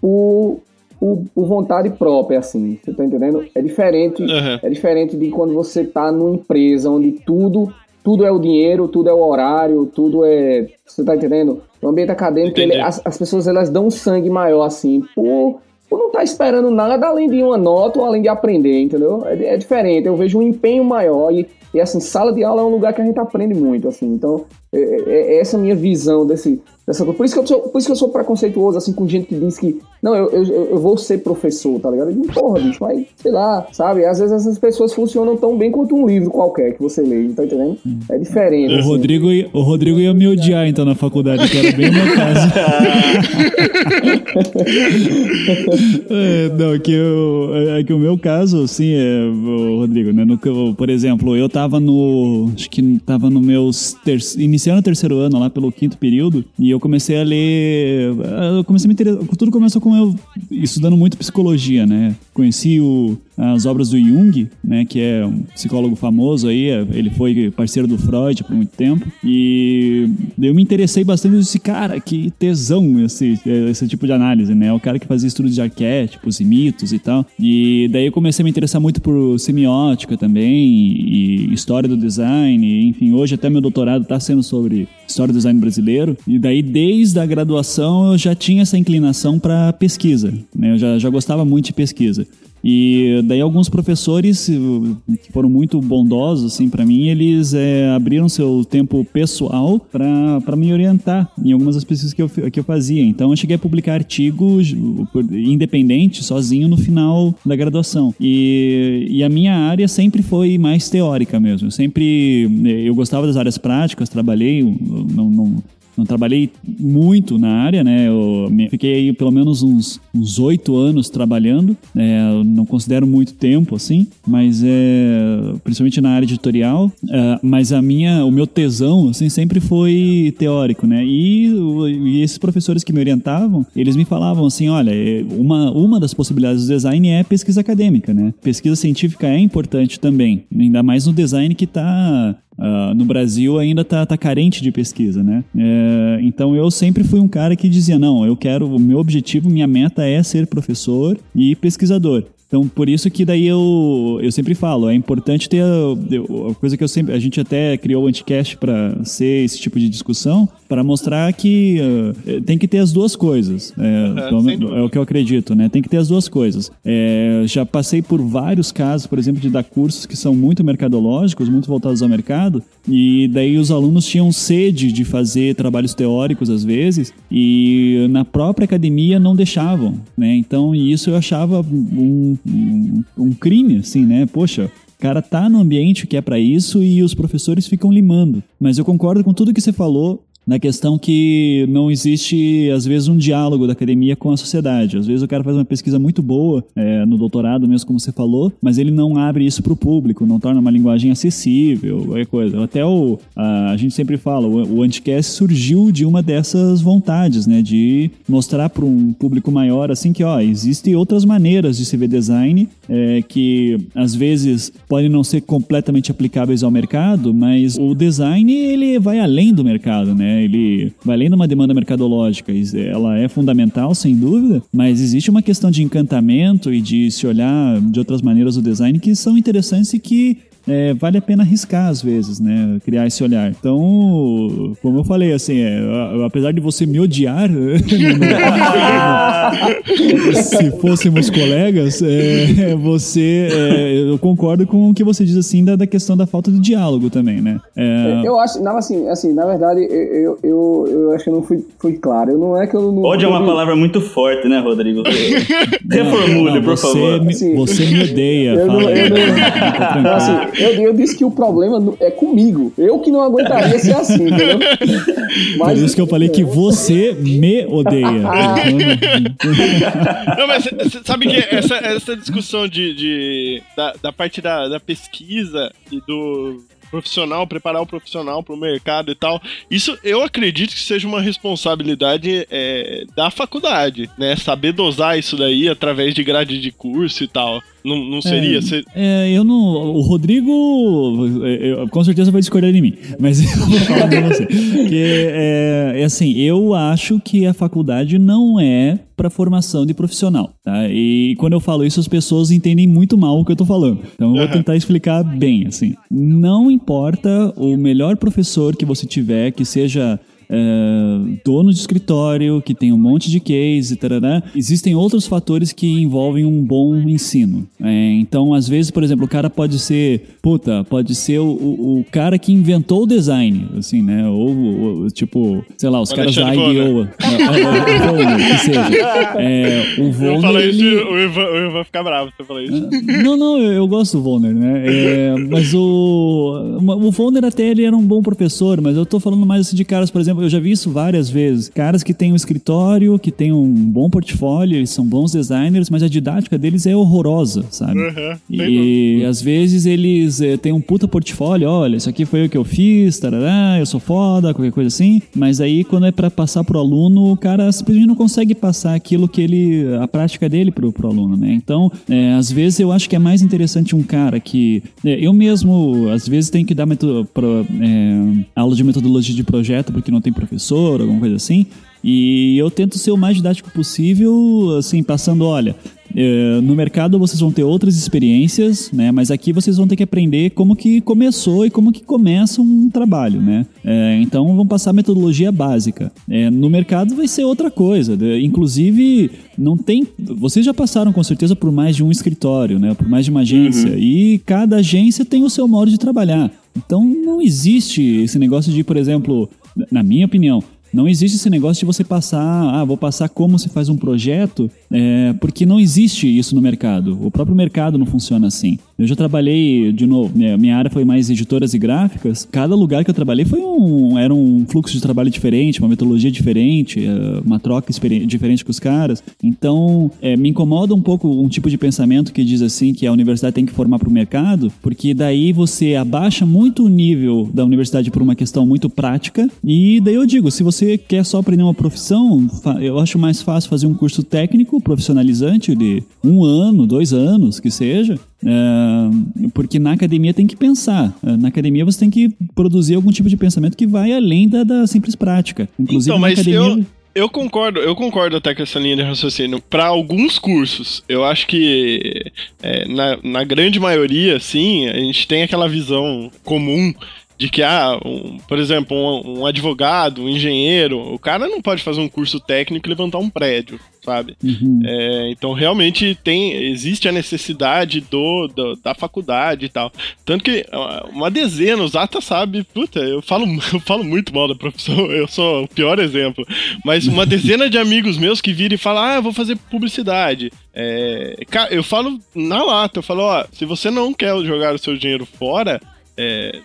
por, por, por vontade própria, assim. Você tá entendendo? É diferente, Uhum. é diferente de quando você tá numa empresa onde tudo tudo é o dinheiro, tudo é o horário, tudo é. Você tá entendendo? O ambiente acadêmico, ele- as, as pessoas elas dão um sangue maior, assim, por, por não estar esperando nada além de uma nota ou além de aprender, entendeu? É, é diferente, eu vejo um empenho maior e, e, assim, sala de aula é um lugar que a gente aprende muito, assim, então é, é- é essa a minha visão desse, dessa coisa. Por isso, que eu sou, por isso que eu sou preconceituoso, assim, com gente que diz que, não, eu, eu, eu vou ser professor, tá ligado? Eu digo, porra, bicho, mas, sei lá, sabe? Às vezes essas pessoas funcionam tão bem quanto um livro qualquer que você lê, tá entendendo? É diferente, O assim. Rodrigo, ia- o Rodrigo ia me odiar então na faculdade, que era bem o meu caso. É, não, que, eu, é que o meu caso, assim, é, Rodrigo, né? No, por exemplo, eu tava no. Acho que tava no meus. ter- iniciando o terceiro ano, lá pelo quinto período, e eu comecei a ler. Eu comecei a me interessar. Tudo começou com eu estudando muito psicologia, né? Conheci o, as obras do Jung, né? Que é um psicólogo famoso aí, é, ele foi parceiro do Freud por muito tempo, e eu me interessei bastante nesse cara, que tesão esse, esse tipo de análise, né? O cara que fazia estudos de arquétipos e mitos e tal. E daí eu comecei a me interessar muito por semiótica também, e história do design, e, enfim, hoje até meu doutorado está sendo sobre história do design brasileiro. E daí, desde a graduação, eu já tinha essa inclinação para pesquisa, né? Eu já, já gostava muito de pesquisa. E daí alguns professores eh, que foram muito bondosos assim para mim, eles é, abriram seu tempo pessoal para me orientar em algumas das pesquisas que eu, que eu fazia. Então eu cheguei a publicar artigos independente, sozinho no final da graduação. E, e a minha área sempre foi mais teórica mesmo. Eu sempre eu gostava das áreas práticas, trabalhei, não, não não trabalhei muito na área, né? Eu fiquei aí pelo menos uns oito anos trabalhando. É, não considero muito tempo, assim, mas é principalmente na área editorial. É, mas a minha, o meu tesão, assim, sempre foi teórico, né? E, e, esses professores que me orientavam, eles me falavam assim, olha, é, uma, uma das possibilidades do design é pesquisa acadêmica, né? Pesquisa científica é importante também, ainda mais no design que está Uh, no Brasil ainda está tá carente de pesquisa, né? É, então eu sempre fui um cara que dizia não, eu quero o meu objetivo, minha meta é ser professor e pesquisador. Então, por isso que daí eu, eu sempre falo, é importante ter a, a coisa que eu sempre, a gente até criou o Anticast para ser esse tipo de discussão, para mostrar que uh, tem que ter as duas coisas. É, então, é, o que eu acredito, né? Tem que ter as duas coisas. É, já passei por vários casos, por exemplo, de dar cursos que são muito mercadológicos, muito voltados ao mercado, e daí os alunos tinham sede de fazer trabalhos teóricos às vezes, e na própria academia não deixavam, né? Então, isso eu achava um um, um crime, assim, né? Poxa, o cara tá no ambiente que é para isso e os professores ficam limando. Mas eu concordo com tudo que você falou na questão que não existe, às vezes, um diálogo da academia com a sociedade. Às vezes o cara faz uma pesquisa muito boa, é, no doutorado mesmo, como você falou, mas ele não abre isso para o público, não torna uma linguagem acessível, qualquer coisa. Até o, a, a gente sempre fala, o, o Anticast surgiu de uma dessas vontades, né, de mostrar para um público maior, assim, que, ó, existem outras maneiras de se ver design, é, que às vezes podem não ser completamente aplicáveis ao mercado, mas o design, ele vai além do mercado, né? Ele vai além de uma demanda mercadológica, ela é fundamental, sem dúvida, mas existe uma questão de encantamento e de se olhar de outras maneiras o design que são interessantes e que é, vale a pena arriscar às vezes, né? Criar esse olhar. Então, como eu falei, assim, é, apesar de você me odiar, se fôssemos colegas, é, você, é, eu concordo com o que você diz assim da, da questão da falta de diálogo também, né? É, eu acho, não, assim, assim, na verdade, eu, eu, eu acho que eu não fui, fui claro. Eu não é que eu não. Ódio é uma palavra muito forte, né, Rodrigo? Reformule, por favor. Me, assim, você me odeia. Eu fala, não, eu não, assim, eu, eu disse que o problema é comigo. Eu que não aguentaria ser assim, entendeu? Mas, Por isso que eu falei que você me odeia. não, mas sabe que essa, essa discussão de, de da, da parte da, da pesquisa e do profissional, preparar o profissional para o mercado e tal. Isso eu acredito que seja uma responsabilidade é, da faculdade, né? Saber dosar isso daí através de grade de curso e tal. Não, não seria? É, Ser... é, eu não. O Rodrigo eu, com certeza vai discordar de mim, mas eu vou falar pra você. Porque, é, é assim, eu acho que a faculdade não é para formação de profissional, tá? E quando eu falo isso, as pessoas entendem muito mal o que eu tô falando. Então eu vou tentar explicar bem, assim. Não importa o melhor professor que você tiver, que seja é, dono de escritório, que tem um monte de case, tarará, existem outros fatores que envolvem um bom ensino. É, então, às vezes, por exemplo, o cara pode ser, puta, pode ser o, o, cara que inventou o design, assim, né? Ou, ou tipo, sei lá, os caras da IDEO. que seja. É, o Volner, ele... o Ivan, o Ivan vai ficar bravo se eu falar isso. Não, não, eu, eu gosto do Volner, né? É, mas o, o Volner até ele era um bom professor, mas eu tô falando mais assim de caras, por exemplo, eu já vi isso várias vezes. Caras que têm um escritório, que têm um bom portfólio, eles são bons designers, mas a didática deles é horrorosa, sabe? Uhum, e, e às vezes eles é, têm um puta portfólio, olha, isso aqui foi o que eu fiz, tarará, eu sou foda, qualquer coisa assim. Mas aí quando é para passar pro aluno, o cara simplesmente não consegue passar aquilo que ele, a prática dele pro, pro aluno, né? Então, é, às vezes eu acho que é mais interessante um cara que, é, eu mesmo, às vezes tenho que dar pro, é, aula de metodologia de projeto porque não tem professor, alguma coisa assim. E eu tento ser o mais didático possível, assim, passando, olha, é, no mercado vocês vão ter outras experiências, né? Mas aqui vocês vão ter que aprender como que começou e como que começa um trabalho, né? É, então vão passar a metodologia básica. É, no mercado vai ser outra coisa. né? Inclusive, não tem. Vocês já passaram com certeza por mais de um escritório, né? Por mais de uma agência. E cada agência tem o seu modo de trabalhar. Então não existe esse negócio de, por exemplo, na minha opinião, não existe esse negócio de você passar, ah, vou passar como se faz um projeto, é, porque não existe isso no mercado. O próprio mercado não funciona assim. Eu já trabalhei, de novo, minha, área foi mais editoras e gráficas. Cada lugar que eu trabalhei foi um, era um fluxo de trabalho diferente, uma metodologia diferente, é, uma troca diferente com os caras. Então, é, me incomoda um pouco um tipo de pensamento que diz assim que a universidade tem que formar para o mercado, porque daí você abaixa muito o nível da universidade por uma questão muito prática. E daí eu digo, se você quer só aprender uma profissão, eu acho mais fácil fazer um curso técnico profissionalizante de um ano, dois anos, que seja. É, porque na academia tem que pensar. É, Na academia você tem que produzir algum tipo de pensamento que vai além da, da simples prática. Inclusive Então, mas academia. eu, eu concordo, eu concordo até com essa linha de raciocínio. Para alguns cursos, eu acho que é, na, na grande maioria, sim, a gente tem aquela visão comum de que, ah, um- por exemplo, um, um advogado, um engenheiro, o cara não pode fazer um curso técnico e levantar um prédio, sabe? Uhum. É, então realmente tem existe a necessidade do, do- da faculdade e tal. Tanto que uma dezena, o Zata sabe, puta, eu falo, eu falo muito mal da profissão, eu sou o pior exemplo. Mas uma dezena de amigos meus que viram e falam, ah, eu vou fazer publicidade. É, eu falo na lata, eu falo, ó, se você não quer jogar o seu dinheiro fora, é,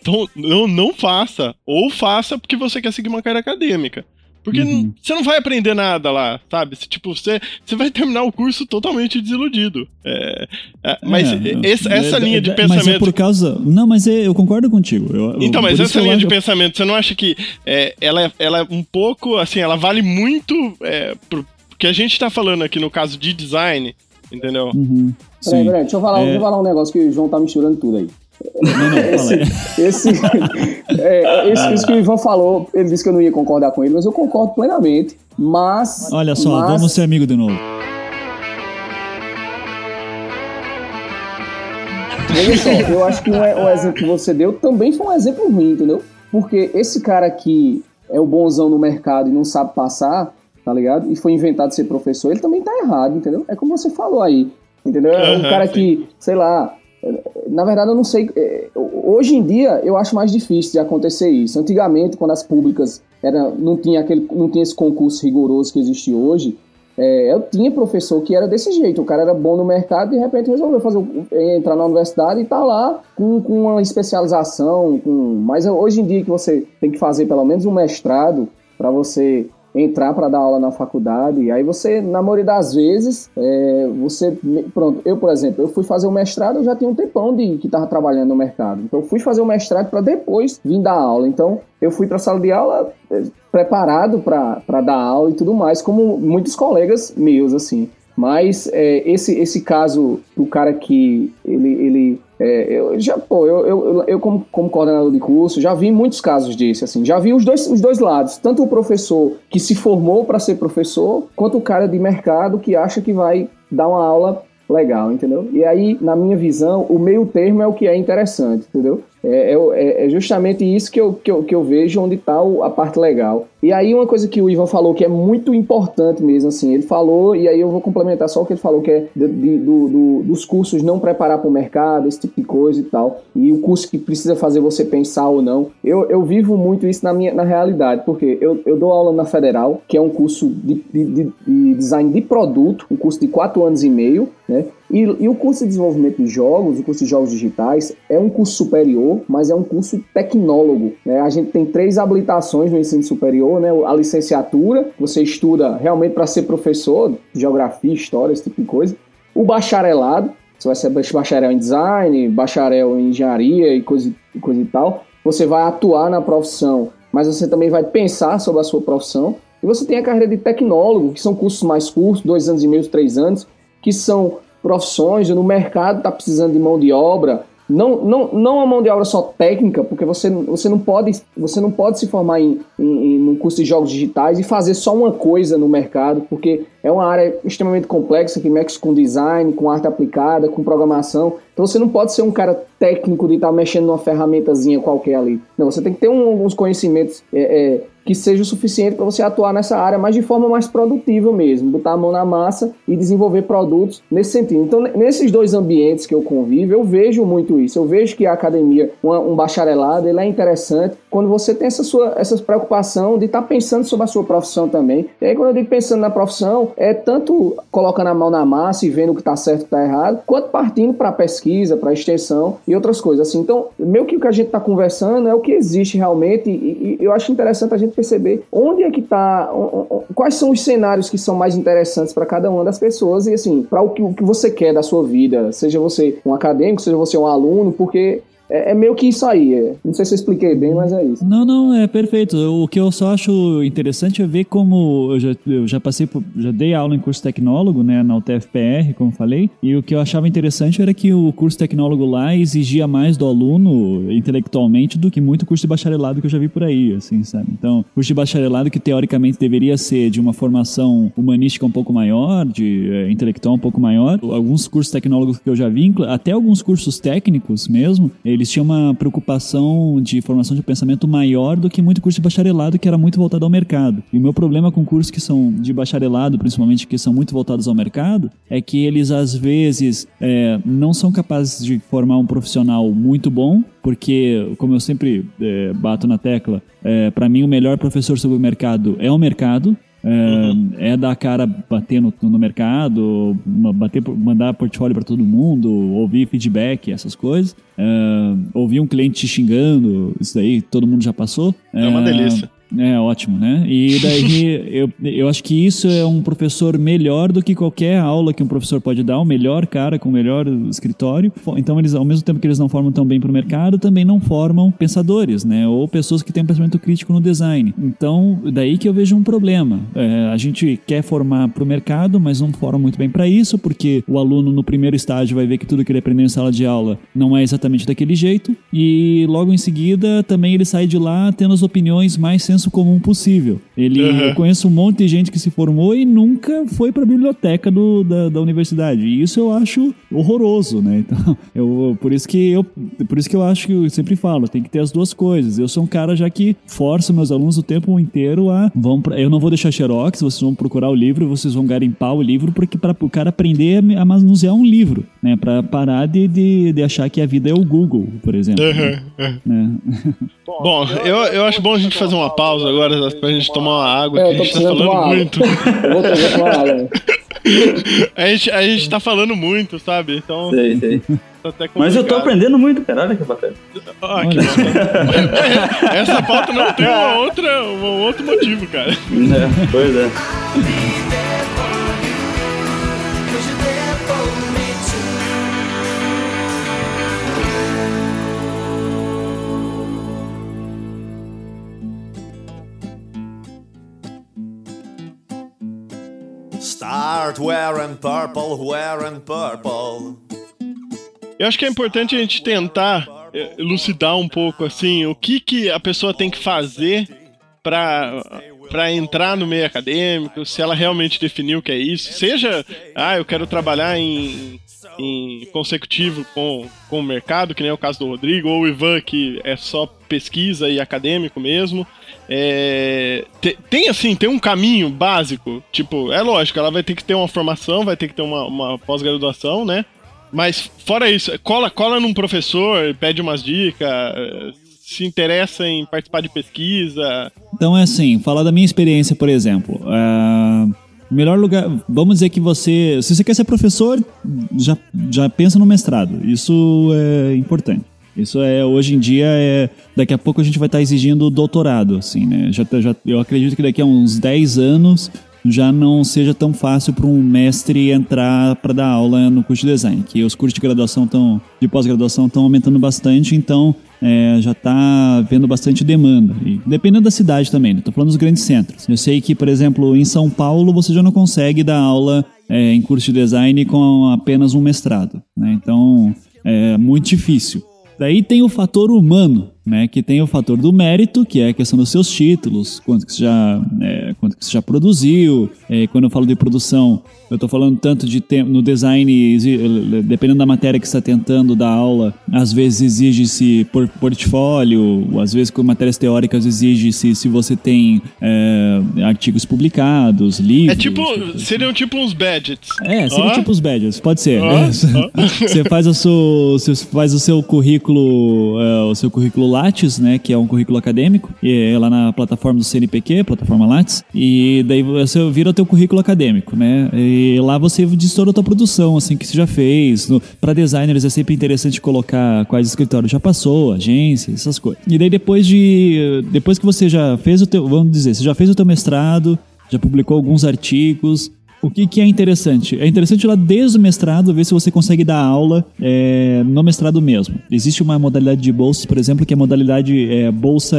então não, não faça. Ou faça porque você quer seguir uma carreira acadêmica. Porque Uhum. você não vai aprender nada lá, sabe? Se, tipo, você, você vai terminar o curso totalmente desiludido. É, é, mas É, esse- essa é, linha de é, Mas é pensamento. por causa. Não, mas é- eu concordo contigo. Eu- Então, mas essa eu linha de acho- pensamento, você não acha que é, ela, é, ela é um pouco, assim, ela vale muito é, pro que a gente tá falando aqui no caso de design, entendeu? Uhum, Peraí, sim. peraí, deixa eu, falar, É. deixa eu falar um negócio que o João tá misturando tudo aí. Não, não, aí. Esse, é, esse, isso que o Ivan falou, ele disse que eu não ia concordar com ele, mas eu concordo plenamente. Mas. Olha só, mas- vamos ser amigo de novo. Veja só, eu acho que o, o exemplo que você deu também foi um exemplo ruim, entendeu? Porque esse cara que é o bonzão no mercado e não sabe passar, tá ligado? E foi inventado ser professor, ele também tá errado, entendeu? É como você falou aí, entendeu? É um Aham, cara sim. que, sei lá, é, na verdade eu não sei. é, Hoje em dia eu acho mais difícil de acontecer isso. Antigamente, quando as públicas era, não, tinha aquele, não tinha esse concurso rigoroso que existe hoje, é, eu tinha professor que era desse jeito, o cara era bom no mercado e de repente resolveu fazer, entrar na universidade e tá lá com, com uma especialização, com, mas hoje em dia que você tem que fazer pelo menos um mestrado para você entrar para dar aula na faculdade, e aí você, na maioria das vezes, é, você, pronto, eu por exemplo, eu fui fazer o mestrado, eu já tinha um tempão de que estava trabalhando no mercado, então fui fazer o mestrado para depois vir dar aula, então eu fui para a sala de aula é, preparado para dar aula e tudo mais, como muitos colegas meus, assim. Mas é, esse, esse caso do cara que ele, ele é, eu já, pô, eu, eu, eu, como, como coordenador de curso, já vi muitos casos desse, assim, já vi os dois, os dois lados, tanto o professor que se formou para ser professor, quanto o cara de mercado que acha que vai dar uma aula legal, entendeu? E aí, na minha visão, o meio termo é o que é interessante, entendeu? É, é, é justamente isso que eu, que eu, que eu vejo onde está a parte legal. E aí, uma coisa que o Ivan falou que é muito importante mesmo, assim, ele falou, e aí eu vou complementar só o que ele falou, que é de, de, do, do, dos cursos não preparar para o mercado, esse tipo de coisa e tal. E o curso que precisa fazer você pensar ou não. Eu, eu vivo muito isso na minha na realidade, porque eu, eu dou aula na Federal, que é um curso de, de, de, de design de produto, um curso de quatro anos e meio, né? E, e, o curso de desenvolvimento de jogos, o curso de jogos digitais, é um curso superior, mas é um curso tecnólogo. Né? A gente tem três habilitações no ensino superior, né? A licenciatura, você estuda realmente para ser professor, geografia, história, esse tipo de coisa. O bacharelado, você vai ser bacharel em design, bacharel em engenharia e coisa, coisa e tal. Você vai atuar na profissão, mas você também vai pensar sobre a sua profissão. E você tem a carreira de tecnólogo, que são cursos mais curtos, dois anos e meio, três anos, que são profissões, no mercado está precisando de mão de obra, não, não, não a mão de obra só técnica, porque você, você, não, pode, você não pode se formar em, em, em um curso de jogos digitais e fazer só uma coisa no mercado, porque é uma área extremamente complexa que mexe com design, com arte aplicada, com programação. Então você não pode ser um cara técnico de estar mexendo numa ferramentazinha qualquer ali. Não, você tem que ter um, alguns conhecimentos é, é, que seja o suficiente para você atuar nessa área, mas de forma mais produtiva mesmo, botar a mão na massa e desenvolver produtos nesse sentido. Então, nesses dois ambientes que eu convivo, eu vejo muito isso. Eu vejo que a academia, um bacharelado, ele é interessante quando você tem essa sua essa preocupação de estar tá pensando sobre a sua profissão também. E aí, quando eu digo pensando na profissão, é tanto colocando a mão na massa e vendo o que está certo e está errado, quanto partindo para pesquisa, para extensão e outras coisas. Assim, então, meio que o que a gente está conversando é o que existe realmente e, e eu acho interessante a gente perceber onde é que está, quais são os cenários que são mais interessantes para cada uma das pessoas e assim, para o que, o que você quer da sua vida, seja você um acadêmico, seja você um aluno, porque é, é, meio que isso aí. É. Não sei se eu expliquei bem, mas é isso. Não, não, é perfeito. O que eu só acho interessante é ver como eu já, eu já passei, por, já dei aula em curso tecnólogo, né, na UTFPR, como falei, e o que eu achava interessante era que o curso tecnólogo lá exigia mais do aluno intelectualmente do que muito curso de bacharelado que eu já vi por aí, assim, sabe? Então, curso de bacharelado que teoricamente deveria ser de uma formação humanística um pouco maior, de é, intelectual um pouco maior. Alguns cursos tecnólogos que eu já vi, até alguns cursos técnicos mesmo, tinham uma preocupação de formação de pensamento maior do que muito curso de bacharelado que era muito voltado ao mercado. E o meu problema com cursos que são de bacharelado, principalmente que são muito voltados ao mercado, é que eles às vezes é, não são capazes de formar um profissional muito bom, porque, como eu sempre é, bato na tecla, é, para mim o melhor professor sobre o mercado é o mercado, é, uhum. é dar a cara bater no, no mercado, bater, mandar portfólio para todo mundo, ouvir feedback, essas coisas. É, ouvir um cliente te xingando, isso daí todo mundo já passou. É, uma delícia. É ótimo, né? E daí eu, eu acho que isso é um professor melhor do que qualquer aula que um professor pode dar, o melhor cara com o melhor escritório. Então eles, ao mesmo tempo que eles não formam tão bem para o mercado, também não formam pensadores, né? Ou pessoas que têm um pensamento crítico no design. Então daí que eu vejo um problema. É, a gente quer formar para o mercado, mas não forma muito bem para isso, porque o aluno no primeiro estágio vai ver que tudo que ele aprendeu em sala de aula não é exatamente daquele jeito e logo em seguida também ele sai de lá tendo as opiniões mais senso comum possível. Ele, uhum. Eu conheço um monte de gente que se formou e nunca foi para a biblioteca do, da, da universidade. E isso eu acho horroroso, né? Então, eu, por, isso que eu, por isso que eu acho que eu sempre falo, tem que ter as duas coisas. Eu sou um cara já que forço meus alunos o tempo inteiro a. Vão pra, eu não vou deixar xerox, vocês vão procurar o livro, vocês vão garimpar o livro, porque para o cara aprender a manusear um livro, né? Para parar de, de, de, achar que a vida é o Google, por exemplo. Uhum. Né? Né? Bom, eu, eu acho bom a gente fazer uma pausa agora pra gente tomar uma água, é, que a gente tá falando muito. eu vou tomar água. a, gente, a gente tá falando muito, sabe? Então. Sei, sei. Tá Mas eu tô aprendendo muito, cara. Olha que bacana. Ah, que Essa pauta não tem uma outra, um outro motivo, cara. É, pois é. Start wearing purple, wearing purple. Eu acho que é importante a gente tentar eh, elucidar um pouco assim o que, que a pessoa tem que fazer para para entrar no meio acadêmico, se ela realmente definiu o que é isso, seja, ah, eu quero trabalhar em, em consecutivo com, com o mercado, que nem é o caso do Rodrigo, ou o Ivan, que é só pesquisa e acadêmico mesmo. É, tem, tem, assim, tem um caminho básico. Tipo, é lógico, ela vai ter que ter uma formação, vai ter que ter uma, uma pós-graduação, né? Mas fora isso, cola, cola num professor, pede umas dicas, se interessa em participar de pesquisa. Então é assim, falar da minha experiência, por exemplo. Uh, melhor lugar, vamos dizer que você, se você quer ser professor, já, já pensa no mestrado. Isso é importante. Isso é, hoje em dia, é, daqui a pouco a gente vai estar exigindo doutorado, assim, né? Já, já, eu acredito que daqui a uns 10 anos já não seja tão fácil para um mestre entrar para dar aula no curso de design, que os cursos de graduação estão, de pós-graduação estão aumentando bastante, então é, já está vendo bastante demanda. E dependendo da cidade também, estou falando dos grandes centros. Eu sei que, por exemplo, em São Paulo você já não consegue dar aula é, em curso de design com apenas um mestrado, né? Então é muito difícil. Daí tem o fator humano, né? Que tem o fator do mérito, que é a questão dos seus títulos, quanto que você já, é, quanto que você já produziu. É, quando eu falo de produção, eu estou falando tanto de tempo no design, exi- dependendo da matéria que você está tentando dar aula, às vezes exige-se por, portfólio, às vezes com matérias teóricas exige-se se você tem é, artigos publicados, livros. É tipo, seriam tipo uns badgets. É, seria Ó. tipo os badges, pode ser. Ó, É. Você faz o seu, você faz o seu currículo, é, o seu currículo Lattes, né, que é um currículo acadêmico, e é lá na plataforma do CNPq, plataforma Lattes, e daí você vira o teu currículo acadêmico, né? E lá você diz toda a tua produção, assim, que você já fez. Para designers é sempre interessante colocar quais escritórios já passou, agências, essas coisas. E daí depois de depois que você já fez o teu, vamos dizer, você já fez o teu mestrado, já publicou alguns artigos, o que, que é interessante? É interessante lá desde o mestrado ver se você consegue dar aula é, no mestrado mesmo. Existe uma modalidade de bolsa, por exemplo, que é a modalidade é, bolsa,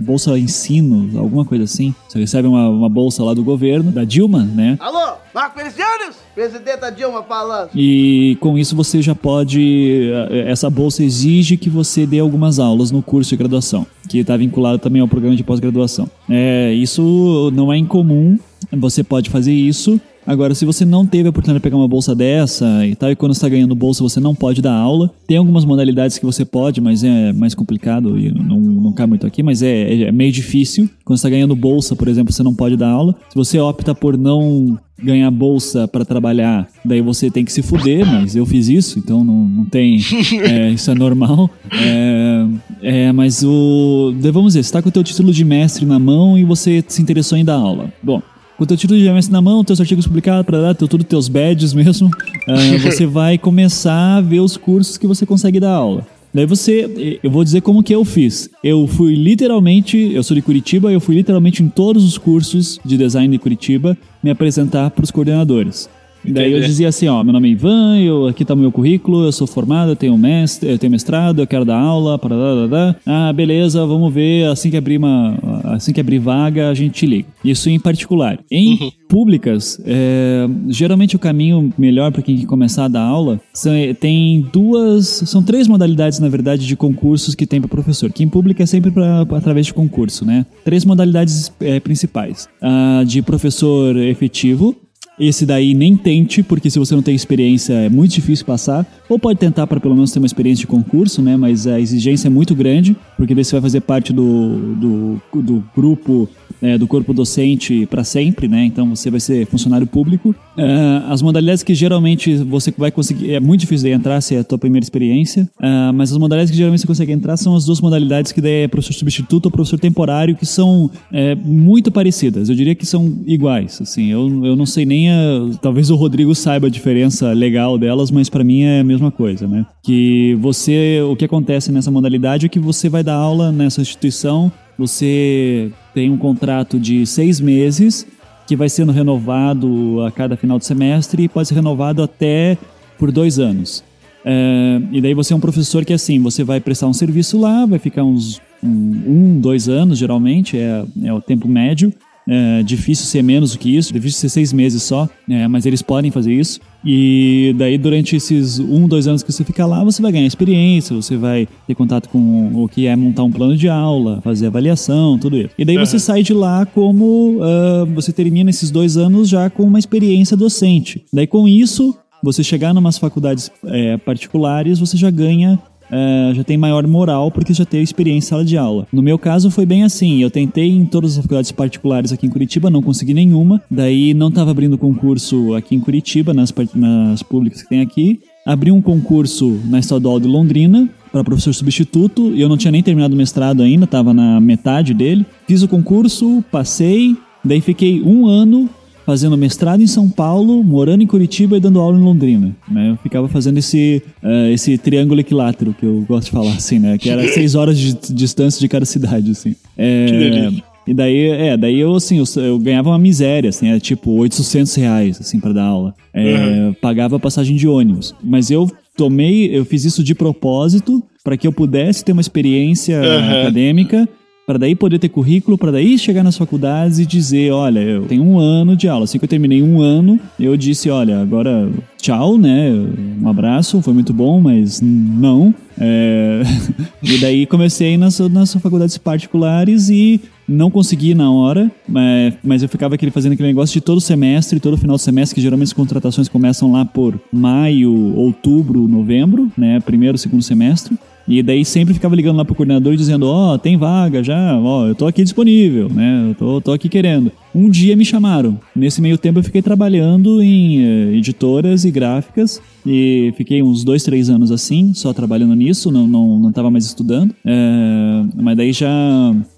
bolsa ensino, alguma coisa assim. Você recebe uma, uma bolsa lá do governo, da Dilma, né? Alô, Marco Felicianos? Presidenta Dilma falando. E com isso você já pode. eh, Essa bolsa exige que você dê algumas aulas no curso de graduação, que está vinculado também ao programa de pós-graduação. É, isso não é incomum, você pode fazer isso. Agora, se você não teve a oportunidade de pegar uma bolsa dessa e tal, e quando você está ganhando bolsa você não pode dar aula, tem algumas modalidades que você pode, mas é mais complicado e não, não cabe muito aqui, mas é, é meio difícil. Quando você está ganhando bolsa, por exemplo, você não pode dar aula. Se você opta por não ganhar bolsa para trabalhar, daí você tem que se fuder, mas eu fiz isso, então não, não tem. é, isso é normal. É, é, mas o. Vamos dizer, você está com o teu título de mestre na mão e você se interessou em dar aula. Bom. Com o teu título de mestre na mão, teus artigos publicados, para dar tudo teus badges mesmo, ah, você vai começar a ver os cursos que você consegue dar aula. Daí você, eu vou dizer como que eu fiz. Eu fui literalmente, eu sou de Curitiba, eu fui literalmente em todos os cursos de design de Curitiba me apresentar para os coordenadores. Daí eu Entendi. dizia assim, ó, meu nome é Ivan, eu, aqui tá o meu currículo, eu sou formado, eu tenho mestre, eu tenho mestrado, eu quero dar aula, para Ah, beleza, vamos ver, assim que abrir uma, assim que abrir vaga, a gente te liga. Isso em particular. Em públicas, é, geralmente o caminho melhor para quem quer começar a dar aula são, tem duas, são três modalidades na verdade de concursos que tem para professor. Que em pública é sempre pra, através de concurso, né? Três modalidades é, principais: a de professor efetivo, esse daí nem tente, porque se você não tem experiência é muito difícil passar. Ou pode tentar para pelo menos ter uma experiência de concurso, né? Mas a exigência é muito grande, porque você vai fazer parte do, do, do grupo, né, do corpo docente para sempre, né? Então você vai ser funcionário público. Ah, as modalidades que geralmente você vai conseguir. É muito difícil de entrar se é a tua primeira experiência, ah, mas as modalidades que geralmente você consegue entrar são as duas modalidades que daí é professor substituto ou professor temporário, que são é, muito parecidas. Eu diria que são iguais. Assim, eu, eu não sei nem a. Talvez o Rodrigo saiba a diferença legal delas, mas para mim é a mesma coisa, né? Que você. O que acontece nessa modalidade é que você vai dar aula nessa instituição, você tem um contrato de seis meses que vai sendo renovado a cada final de semestre e pode ser renovado até por dois anos. É, e daí você é um professor que assim, você vai prestar um serviço lá, vai ficar uns um, dois anos geralmente, é, é o tempo médio. É difícil ser menos do que isso, difícil ser seis meses só, é, mas eles podem fazer isso. E daí, durante esses um, dois anos que você fica lá, você vai ganhar experiência, você vai ter contato com o que é montar um plano de aula, fazer avaliação, tudo isso. E daí você sai de lá como. ah, você termina esses dois anos já com uma experiência docente. Daí, com isso, você chegar em umas faculdades é, particulares, você já ganha é, já tem maior moral porque já teve experiência em sala de aula. No meu caso foi bem assim, eu tentei em todas as faculdades particulares aqui em Curitiba, não consegui nenhuma, daí não estava abrindo concurso aqui em Curitiba, nas, nas públicas que tem aqui. Abri um concurso na Estadual de Londrina para professor substituto e eu não tinha nem terminado o mestrado ainda, estava na metade dele. Fiz o concurso, passei, daí fiquei um ano fazendo mestrado em São Paulo, morando em Curitiba e dando aula em Londrina. Né? Eu ficava fazendo esse, eh, esse triângulo equilátero que eu gosto de falar, assim, né? Que era seis horas de distância de cada cidade, assim. É, Que delícia. E daí, é, daí eu, assim, eu, eu ganhava uma miséria, assim, era tipo 800 reais, assim, pra dar aula. É, Pagava a passagem de ônibus. Mas eu tomei, eu fiz isso de propósito para que eu pudesse ter uma experiência Uhum. acadêmica para daí poder ter currículo, para daí chegar nas faculdades e dizer, olha, eu tenho um ano de aula. Assim que eu terminei um ano, eu disse, olha, agora tchau, né? Um abraço, foi muito bom, mas não. É... e daí comecei nas, nas faculdades particulares e não consegui na hora, mas, eu ficava aquele, fazendo aquele negócio de todo semestre, todo final de semestre, que geralmente as contratações começam lá por maio, outubro, novembro, né? Primeiro, segundo semestre. E daí sempre ficava ligando lá pro coordenador e dizendo, ó, oh, tem vaga já, ó, oh, eu tô aqui disponível, né? Eu tô, tô aqui querendo. Um dia me chamaram. Nesse meio tempo eu fiquei trabalhando em eh, editoras e gráficas e fiquei uns dois, três anos assim, só trabalhando nisso, não, não, não tava mais estudando. É, mas daí já.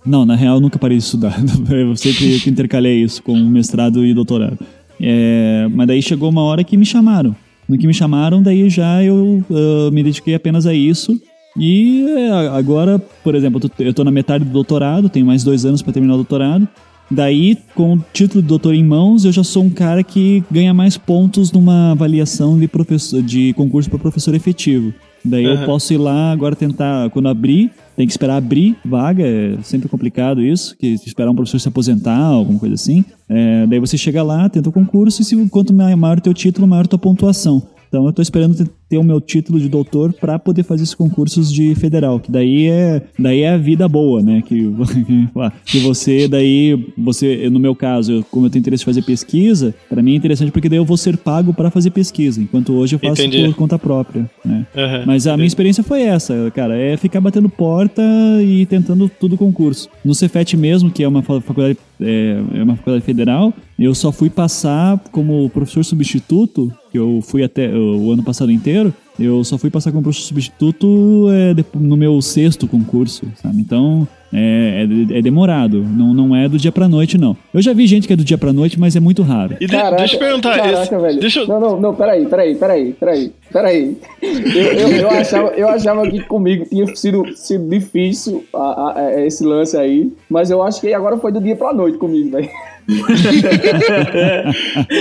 Não, na real eu nunca parei de estudar. Eu sempre intercalei isso com mestrado e doutorado. É, mas daí chegou uma hora que me chamaram. No que me chamaram, daí já eu uh, me dediquei apenas a isso. E é, agora, por exemplo, eu estou na metade do doutorado, tenho mais dois anos para terminar o doutorado. Daí, com o título de doutor em mãos, eu já sou um cara que ganha mais pontos numa avaliação de, professor, de concurso para professor efetivo. Daí uhum. eu posso ir lá agora tentar, quando abrir, tem que esperar abrir vaga, é sempre complicado isso, que esperar um professor se aposentar, alguma coisa assim. É, daí você chega lá, tenta o concurso e se, quanto maior o teu título, maior a tua pontuação. Então eu estou esperando ter o meu título de doutor para poder fazer esses concursos de federal, que daí é, daí é a vida boa, né? Que, que você daí, você, no meu caso, eu, como eu tenho interesse em fazer pesquisa, para mim é interessante porque daí eu vou ser pago para fazer pesquisa, enquanto hoje eu faço Entendi. por conta própria, né? Uhum, Mas a entendi. minha experiência foi essa, cara, é ficar batendo porta e tentando tudo concurso. No Cefet mesmo, que é uma faculdade é, é uma faculdade federal, eu só fui passar como professor substituto que eu fui até o ano passado inteiro, eu só fui passar professor substituto é, no meu sexto concurso, sabe? Então, é, é, é, demorado. Não, não é do dia pra noite, não. Eu já vi gente que é do dia pra noite, mas é muito raro. E de, caraca, deixa eu perguntar. Caraca, esse, velho. Deixa eu... Não, não, não, peraí, peraí, peraí, peraí, peraí. Eu, eu, eu, achava, eu achava que comigo tinha sido, sido difícil a, a, a, esse lance aí, mas eu acho que agora foi do dia pra noite comigo, velho.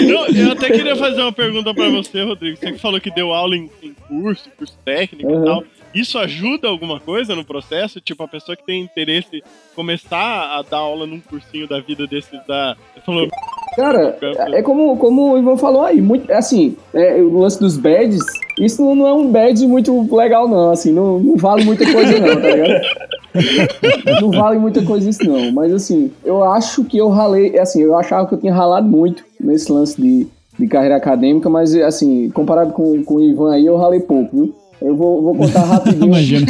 Não, eu até queria fazer uma pergunta para você, Rodrigo. Você que falou que deu aula em, em curso, curso técnico uhum. e tal. Isso ajuda alguma coisa no processo? Tipo, a pessoa que tem interesse em começar a dar aula num cursinho da vida desses da. Falou. Cara, é como, como o Ivan falou aí, muito, assim, é, o lance dos badges, isso não é um badge muito legal, não, assim, não, não vale muita coisa, não, tá ligado? não vale muita coisa isso, não. Mas assim, eu acho que eu ralei, assim, eu achava que eu tinha ralado muito nesse lance de, de carreira acadêmica, mas assim, comparado com, com o Ivan aí, eu ralei pouco, viu? Eu vou, vou contar rapidinho.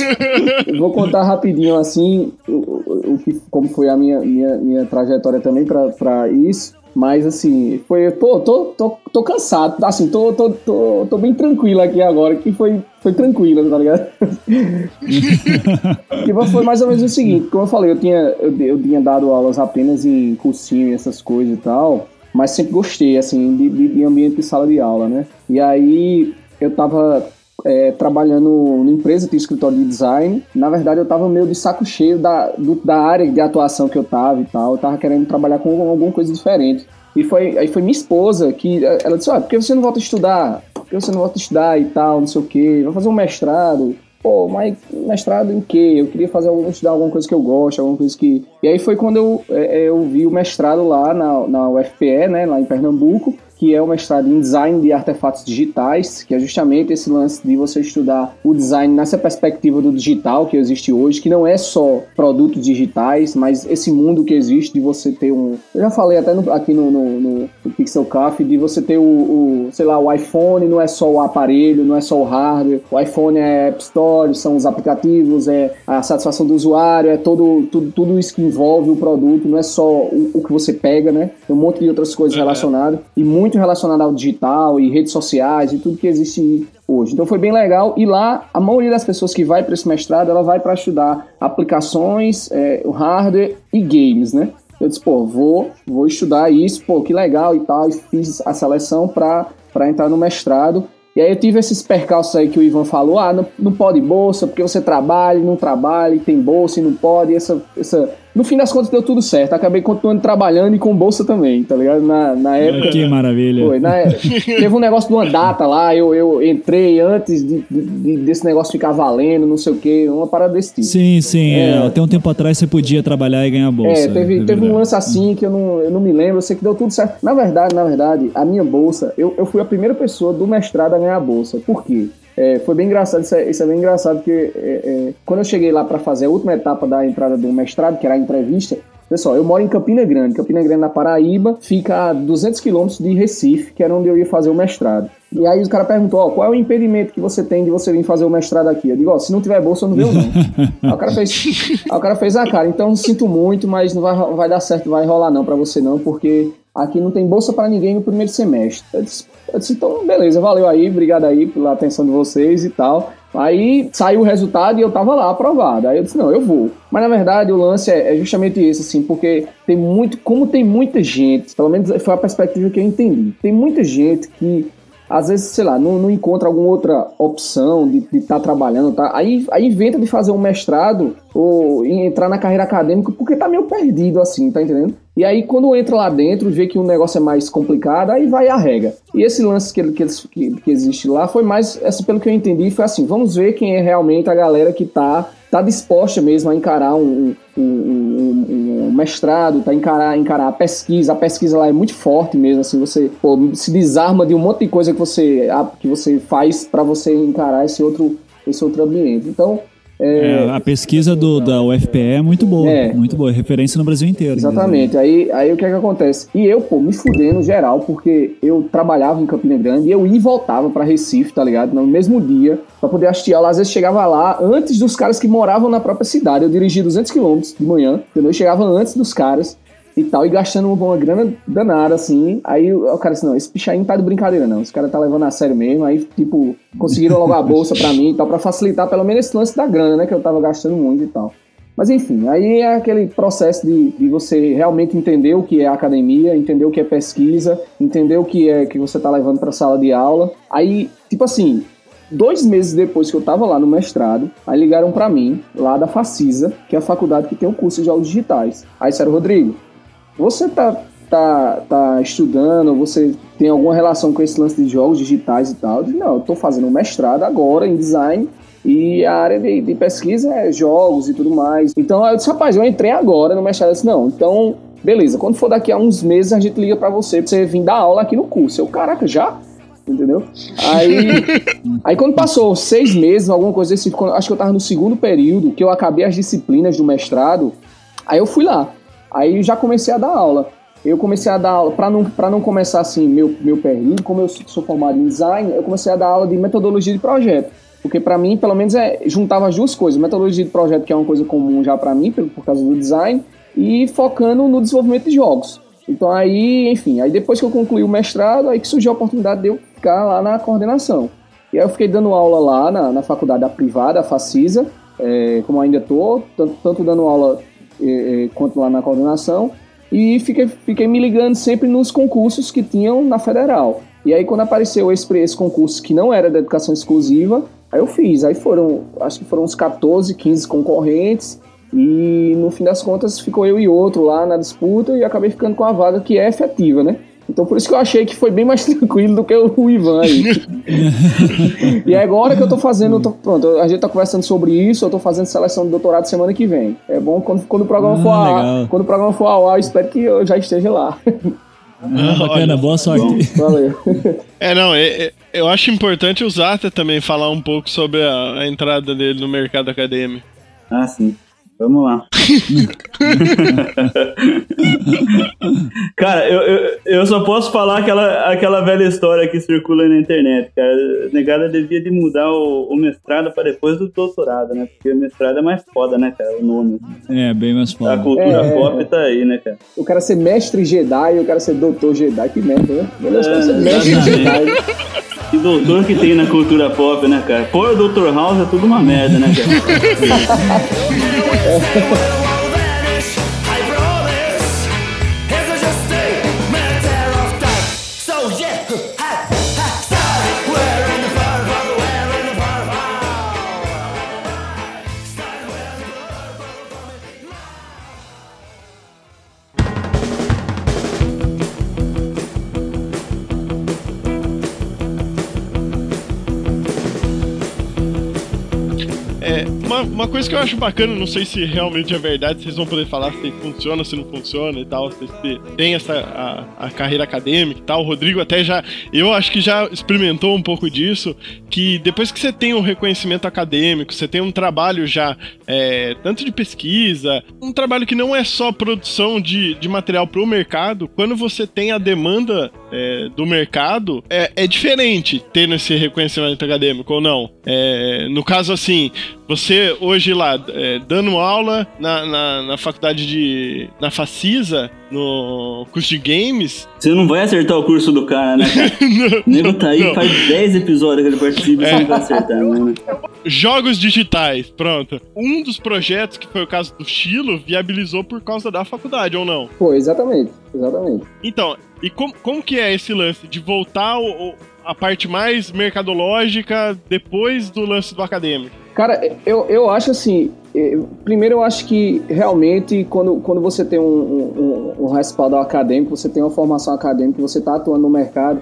eu vou contar rapidinho assim o, que, como foi a minha, minha, minha trajetória também para isso. Mas assim, foi. Tô, tô, tô, tô cansado. Assim, tô, tô, tô, tô bem tranquilo aqui agora, que foi, foi tranquilo, tá ligado? que foi mais ou menos o seguinte, como eu falei, eu tinha, eu, eu tinha dado aulas apenas em cursinho e essas coisas e tal, mas sempre gostei, assim, de, de, de ambiente de sala de aula, né? E aí eu tava é, trabalhando numa empresa, tinha escritório de design. Na verdade, eu tava meio de saco cheio da, do, da área de atuação que eu tava e tal. Eu tava querendo trabalhar com alguma coisa diferente. E foi, aí foi minha esposa que ela disse: ah, por que você não volta a estudar? Por que você não volta a estudar e tal, não sei o quê? Vai fazer um mestrado. Pô, mas mestrado em quê? Eu queria fazer estudar alguma coisa que eu gosto, alguma coisa que. E aí foi quando eu, é, eu vi o mestrado lá na, na UFPE, né, lá em Pernambuco que é o mestrado em design de artefatos digitais, que é justamente esse lance de você estudar o design nessa perspectiva do digital que existe hoje, que não é só produtos digitais, mas esse mundo que existe de você ter um. Eu já falei até no, aqui no, no, no, Pixel Café de você ter o, o, sei lá, o iPhone não é só o aparelho, não é só o hardware. O iPhone é App Store, são os aplicativos, é a satisfação do usuário, é todo, tudo, tudo isso que envolve o produto, não é só o, o que você pega, né? Tem um monte de outras coisas uhum. relacionadas. E muito muito relacionado ao digital e redes sociais e tudo que existe hoje. Então foi bem legal. E lá, a maioria das pessoas que vai para esse mestrado, ela vai para estudar aplicações, é, hardware e games, né? Eu disse, pô, vou, vou estudar isso, pô, que legal e tal. E fiz a seleção para entrar no mestrado. E aí eu tive esses percalços aí que o Ivan falou, ah, não, não pode bolsa, porque você trabalha, não trabalha, tem bolsa e não pode, essa, essa no fim das contas deu tudo certo. Acabei continuando trabalhando e com bolsa também, tá ligado? Na, na época. Que maravilha. Foi, na- teve um negócio de uma data lá, eu, eu entrei antes de, de- de- desse negócio ficar valendo, não sei o quê, uma parada desse tipo. Sim, sim. É. é, Até um tempo atrás você podia trabalhar e ganhar bolsa. É, teve, é teve um lance assim que eu não, eu não me lembro, eu sei que deu tudo certo. Na verdade, na verdade, a minha bolsa, eu, eu fui a primeira pessoa do mestrado a ganhar a bolsa. Por quê? É, foi bem engraçado, isso é, isso é bem engraçado, porque é, é, quando eu cheguei lá para fazer a última etapa da entrada do mestrado, que era a entrevista, pessoal, eu moro em Campina Grande. Campina Grande, na Paraíba, fica a 200 quilômetros de Recife, que era onde eu ia fazer o mestrado. E aí o cara perguntou, ó, qual é o impedimento que você tem de você vir fazer o mestrado aqui? Eu digo, ó, se não tiver bolsa, eu não venho não. aí o cara fez, aí o cara fez, ah, cara, então sinto muito, mas não vai, vai dar certo, vai rolar não pra você não, porque aqui não tem bolsa pra ninguém no primeiro semestre. Eu disse, eu disse, então beleza, valeu aí, obrigado aí pela atenção de vocês e tal. Aí saiu o resultado e eu tava lá aprovado. Aí eu disse, não, eu vou. Mas na verdade o lance é, é justamente esse, assim, porque tem muito, como tem muita gente, pelo menos foi a perspectiva que eu entendi, tem muita gente que às vezes, sei lá, não, não encontra alguma outra opção de estar trabalhando, tá? Aí, aí inventa de fazer um mestrado ou entrar na carreira acadêmica porque tá meio perdido, assim, tá entendendo? E aí, quando entra lá dentro, vê que o negócio é mais complicado, aí vai a regra. E esse lance que, que, que, que existe lá foi mais, essa, pelo que eu entendi, foi assim: vamos ver quem é realmente a galera que tá, tá disposta mesmo a encarar um, um, um- um- mestrado, tá encarar, encarar a pesquisa. A pesquisa lá é muito forte mesmo, assim, você pô, se desarma de um monte de coisa que você, que você faz para você encarar esse outro, esse outro ambiente. Então, É, a pesquisa do, da UFPE é muito boa. É. Muito boa. Referência no Brasil inteiro. Exatamente. Aí, aí o que é que acontece? E eu, pô, me fudendo geral, porque eu trabalhava em Campina Grande e eu ia e voltava pra Recife, tá ligado? No mesmo dia, pra poder assistir aula. Às vezes chegava lá antes dos caras que moravam na própria cidade. Eu dirigia 200 quilômetros de manhã, entendeu? Eu chegava antes dos caras e tal, e gastando uma, uma grana danada, assim. Aí o cara disse, não, esse aí não tá de brincadeira, não. Esse cara tá levando a sério mesmo. Aí, tipo, conseguiram logo a bolsa pra mim e tal, pra facilitar pelo menos esse lance da grana, né? Que eu tava gastando muito e tal. Mas enfim, aí é aquele processo de, de você realmente entender o que é academia, entender o que é pesquisa, entender o que é que você está levando para a sala de aula. Aí, tipo assim, dois meses depois que eu estava lá no mestrado, aí ligaram para mim, lá da Facisa, que é a faculdade que tem o curso de jogos digitais. Aí disseram, Rodrigo, você tá, tá, tá estudando, você tem alguma relação com esse lance de jogos digitais e tal? Eu não, eu tô fazendo um mestrado agora em design e a área de, de pesquisa é jogos e tudo mais. Então eu disse, rapaz, eu entrei agora no mestrado. Eu disse, não, então, beleza, quando for daqui a uns meses a gente liga pra você, pra você vir dar aula aqui no curso. Eu, caraca, já? Entendeu? Aí, aí quando passou seis meses, alguma coisa desse, quando- acho que eu tava no segundo período, que eu acabei as disciplinas do mestrado, aí eu fui lá. Aí já comecei a dar aula. Eu comecei a dar aula, para não, não começar assim, meu, meu perdido, como eu sou formado em design, eu comecei a dar aula de metodologia de projeto. Porque para mim, pelo menos, é, juntava as duas coisas. Metodologia de projeto, que é uma coisa comum já para mim, por, por causa do design, e focando no desenvolvimento de jogos. Então aí, enfim, aí depois que eu concluí o mestrado, aí que surgiu a oportunidade de eu ficar lá na coordenação. E aí eu fiquei dando aula lá na, na faculdade da privada, a Facisa, é, como ainda estou, tanto, tanto dando aula é, é, quanto lá na coordenação. E fiquei, fiquei me ligando sempre nos concursos que tinham na federal. E aí quando apareceu esse, esse concurso que não era de educação exclusiva, aí eu fiz. Aí foram, acho que foram uns 14, 15 concorrentes. E no fim das contas ficou eu e outro lá na disputa e acabei ficando com a vaga que é efetiva, né? Então por isso que eu achei que foi bem mais tranquilo do que o Ivan aí. e agora que eu tô fazendo, eu tô- pronto, a gente tá conversando sobre isso, eu tô fazendo seleção de doutorado semana que vem. É bom quando, quando o programa Ah, for ao ar, quando o programa for ao ar, eu espero que eu já esteja lá. Ah, bacana, boa sorte. Valeu. É, não, é- é- eu acho importante o Zata também falar um pouco sobre a, a entrada dele no mercado acadêmico. Ah, sim. Vamos lá. cara, eu, eu, eu só posso falar aquela, aquela velha história que circula na internet, cara. A negada devia de mudar o, o mestrado para depois do doutorado, né? Porque o mestrado é mais foda, né, cara? O nome. É, bem mais A foda. cultura É, pop tá aí, né, cara? O cara ser mestre Jedi e o cara ser doutor Jedi, que merda, né? É, mestre. Jedi. Que doutor que tem na cultura pop, né, cara? Pôr o Dr. House é tudo uma merda, né, cara? Oh. uma, coisa que eu acho bacana, não sei se realmente é verdade, vocês vão poder falar se funciona, se não funciona e tal, se tem essa a, a carreira acadêmica e tal. O Rodrigo até já, eu acho que já experimentou um pouco disso, que depois que você tem um reconhecimento acadêmico, você tem um trabalho já, é, tanto de pesquisa, um trabalho que não é só produção de, de material para o mercado, quando você tem a demanda é, do mercado, é, é diferente tendo esse reconhecimento acadêmico ou não. É, no caso, assim, você hoje lá, é, dando aula na, na, na faculdade de. na Facisa, no curso de games. Você não vai acertar o curso do cara, né? cara? O nego tá aí, não. faz 10 episódios que ele participa e você não vai acertar, mano. Jogos digitais, pronto. Um dos projetos, que foi o caso do Chilo, viabilizou por causa da faculdade, ou não? Pô, exatamente, exatamente. Então, e como, como que é esse lance de voltar o- o- a parte mais mercadológica depois do lance do acadêmico? Cara, eu, eu acho assim. eh, Primeiro, eu acho que realmente, quando, quando você tem um, um, um- respaldo acadêmico, você tem uma formação acadêmica, você está atuando no mercado,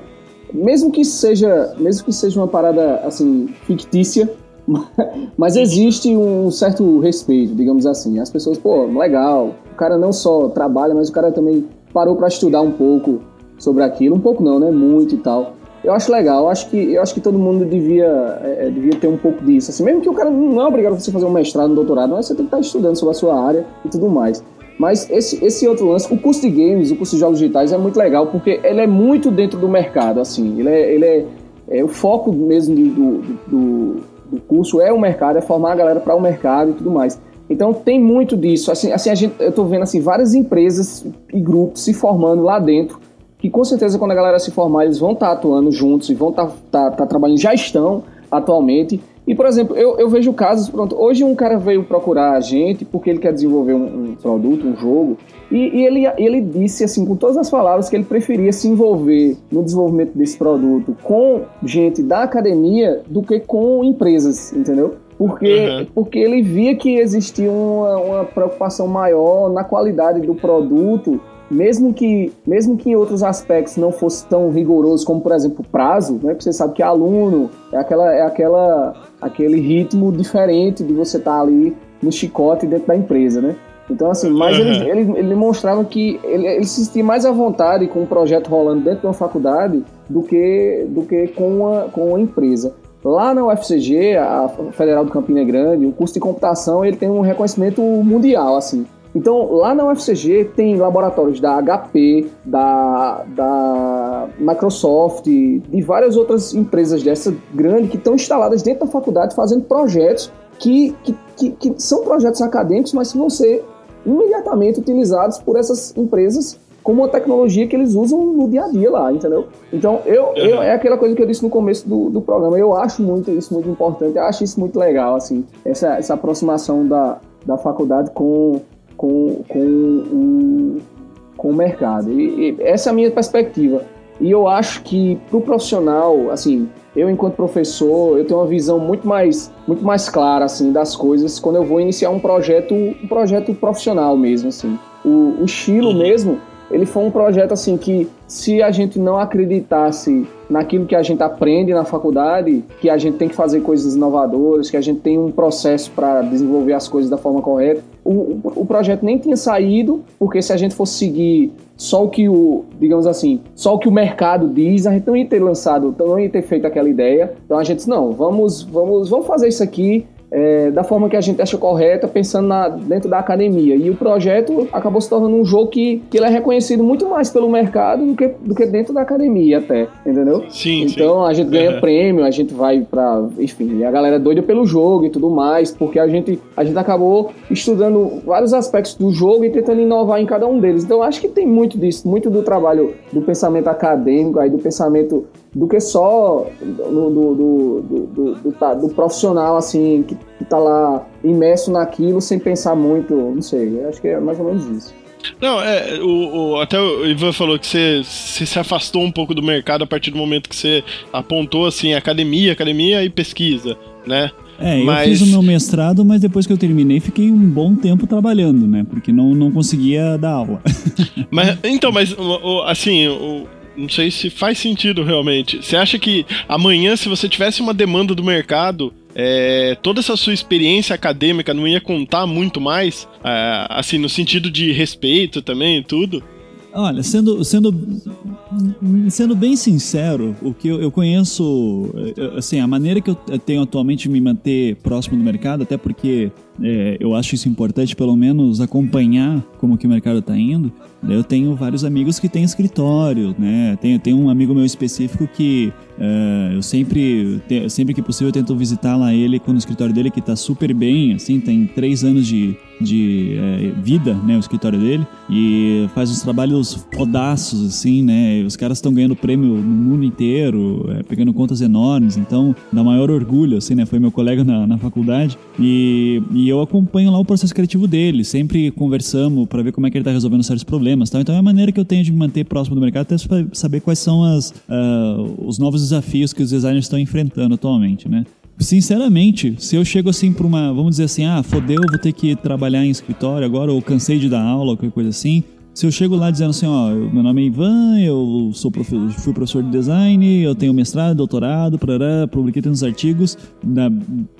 mesmo que seja, mesmo que seja uma parada assim fictícia, mas existe um certo respeito, digamos assim. As pessoas, pô, legal. O cara não só trabalha, mas o cara também parou para estudar um pouco sobre aquilo, um pouco não, né? Muito e tal. Eu acho legal, eu acho que, eu acho que todo mundo devia, é, é, devia ter um pouco disso. Assim, mesmo que o cara não é obrigado a você fazer um mestrado, um doutorado, mas você tem que estar estudando sobre a sua área e tudo mais. Mas esse, esse outro lance, o curso de games, o curso de jogos digitais é muito legal, porque ele é muito dentro do mercado, assim. Ele é, ele é, é o foco mesmo do, do, do, curso é o mercado, é formar a galera para o mercado e tudo mais. Então tem muito disso. Assim, assim a gente, eu tô vendo assim várias empresas e grupos se formando lá dentro que com certeza quando a galera se formar eles vão estar atuando juntos e vão estar trabalhando, já estão atualmente. E, por exemplo, eu, eu vejo casos, pronto, hoje um cara veio procurar a gente porque ele quer desenvolver um, um produto, um jogo, e, e ele, ele disse, assim, com todas as palavras, que ele preferia se envolver no desenvolvimento desse produto com gente da academia do que com empresas, entendeu? Porque, Uhum. porque ele via que existia uma, uma preocupação maior na qualidade do produto mesmo que, mesmo que em outros aspectos não fosse tão rigoroso como, por exemplo, o prazo, né? Porque você sabe que aluno é, aquela, é aquela, aquele ritmo diferente de você estar ali no chicote dentro da empresa, né? Então, assim, mas Uhum. eles, eles, eles demonstraram que ele, ele se sentia mais à vontade com um projeto rolando dentro de uma faculdade do que, do que com, uma, com uma empresa. Lá na UFCG, a Federal do Campina Grande, o curso de computação ele tem um reconhecimento mundial, assim. Então, lá na UFCG tem laboratórios da HP, da, da Microsoft, de várias outras empresas dessa grande que estão instaladas dentro da faculdade fazendo projetos que, que, que, que são projetos acadêmicos, mas que vão ser imediatamente utilizados por essas empresas como uma tecnologia que eles usam no dia a dia lá, entendeu? Então, eu, eu é aquela coisa que eu disse no começo do, do programa, eu acho muito isso muito importante, eu acho isso muito legal, assim, essa, essa aproximação da, da faculdade com, com, com, o, com o mercado. E, e essa é a minha perspectiva. E eu acho que para o profissional, assim, eu enquanto professor, eu tenho uma visão muito mais, muito mais clara assim das coisas quando eu vou iniciar um projeto, um projeto profissional mesmo, assim. O, o estilo mesmo, ele foi um projeto assim que se a gente não acreditasse naquilo que a gente aprende na faculdade, que a gente tem que fazer coisas inovadoras, que a gente tem um processo para desenvolver as coisas da forma correta, o, o, projeto nem tinha saído, porque se a gente fosse seguir só o que o, digamos assim, só o que o mercado diz, a gente não ia ter lançado, não ia ter feito aquela ideia. Então a gente disse, não, vamos, vamos, vamos fazer isso aqui é, da forma que a gente acha correta, pensando na, dentro da academia. E o projeto acabou se tornando um jogo que, que ele é reconhecido muito mais pelo mercado do que, do que dentro da academia até, entendeu? Sim, Então a gente ganha Uhum. prêmio, a gente vai pra. Enfim, e a galera é doida pelo jogo e tudo mais, porque a gente, a gente acabou estudando vários aspectos do jogo e tentando inovar em cada um deles. Então acho que tem muito disso, muito do trabalho do pensamento acadêmico, aí do pensamento do que só do, do, do, do, do, tá- do profissional, assim, que, que tá lá imerso naquilo sem pensar muito, não sei, acho que é mais ou menos isso. Não, é, o, o- até o Ivan falou que você, você se afastou um pouco do mercado a partir do momento que você apontou assim, academia, academia e pesquisa, né? É, eu Mas- fiz o meu mestrado, mas depois que eu terminei, fiquei um bom tempo trabalhando, né? Porque não, não conseguia dar aula. Mas, então, mas assim, o- não sei se faz sentido realmente. Você acha que amanhã, se você tivesse uma demanda do mercado é, toda essa sua experiência acadêmica não ia contar muito mais, é, assim, no sentido de respeito também e tudo? Olha, sendo, sendo, sendo bem sincero, o que eu, eu conheço, eh, assim, a maneira que eu tenho atualmente de me manter próximo do mercado, até porque é, eu acho isso importante, pelo menos acompanhar como que o mercado está indo. Eu tenho vários amigos que têm escritório, né? Tenho, tenho um amigo meu específico que é, eu sempre, te, sempre que possível, tento visitar lá ele com o escritório dele, que está super bem, assim, tem três anos de, de é, vida, né, o escritório dele, e faz uns trabalhos rodaços, assim, né? Os caras estão ganhando prêmio no mundo inteiro, é, pegando contas enormes, então dá maior orgulho, assim, né? Foi meu colega na, na faculdade e, e eu acompanho lá o processo criativo dele, sempre conversamos para ver como é que ele está resolvendo certos problemas, tal. Então é a maneira que eu tenho de me manter próximo do mercado, até saber quais são as, uh, os novos desafios que os designers estão enfrentando atualmente, né? Sinceramente, se eu chego assim para uma, vamos dizer assim, ah, fodeu, vou ter que trabalhar em escritório agora, ou cansei de dar aula, qualquer coisa assim, se eu chego lá dizendo assim, ó, meu nome é Ivan, eu sou profe fui professor de design, eu tenho mestrado, doutorado, parará, publiquei tantos artigos, da,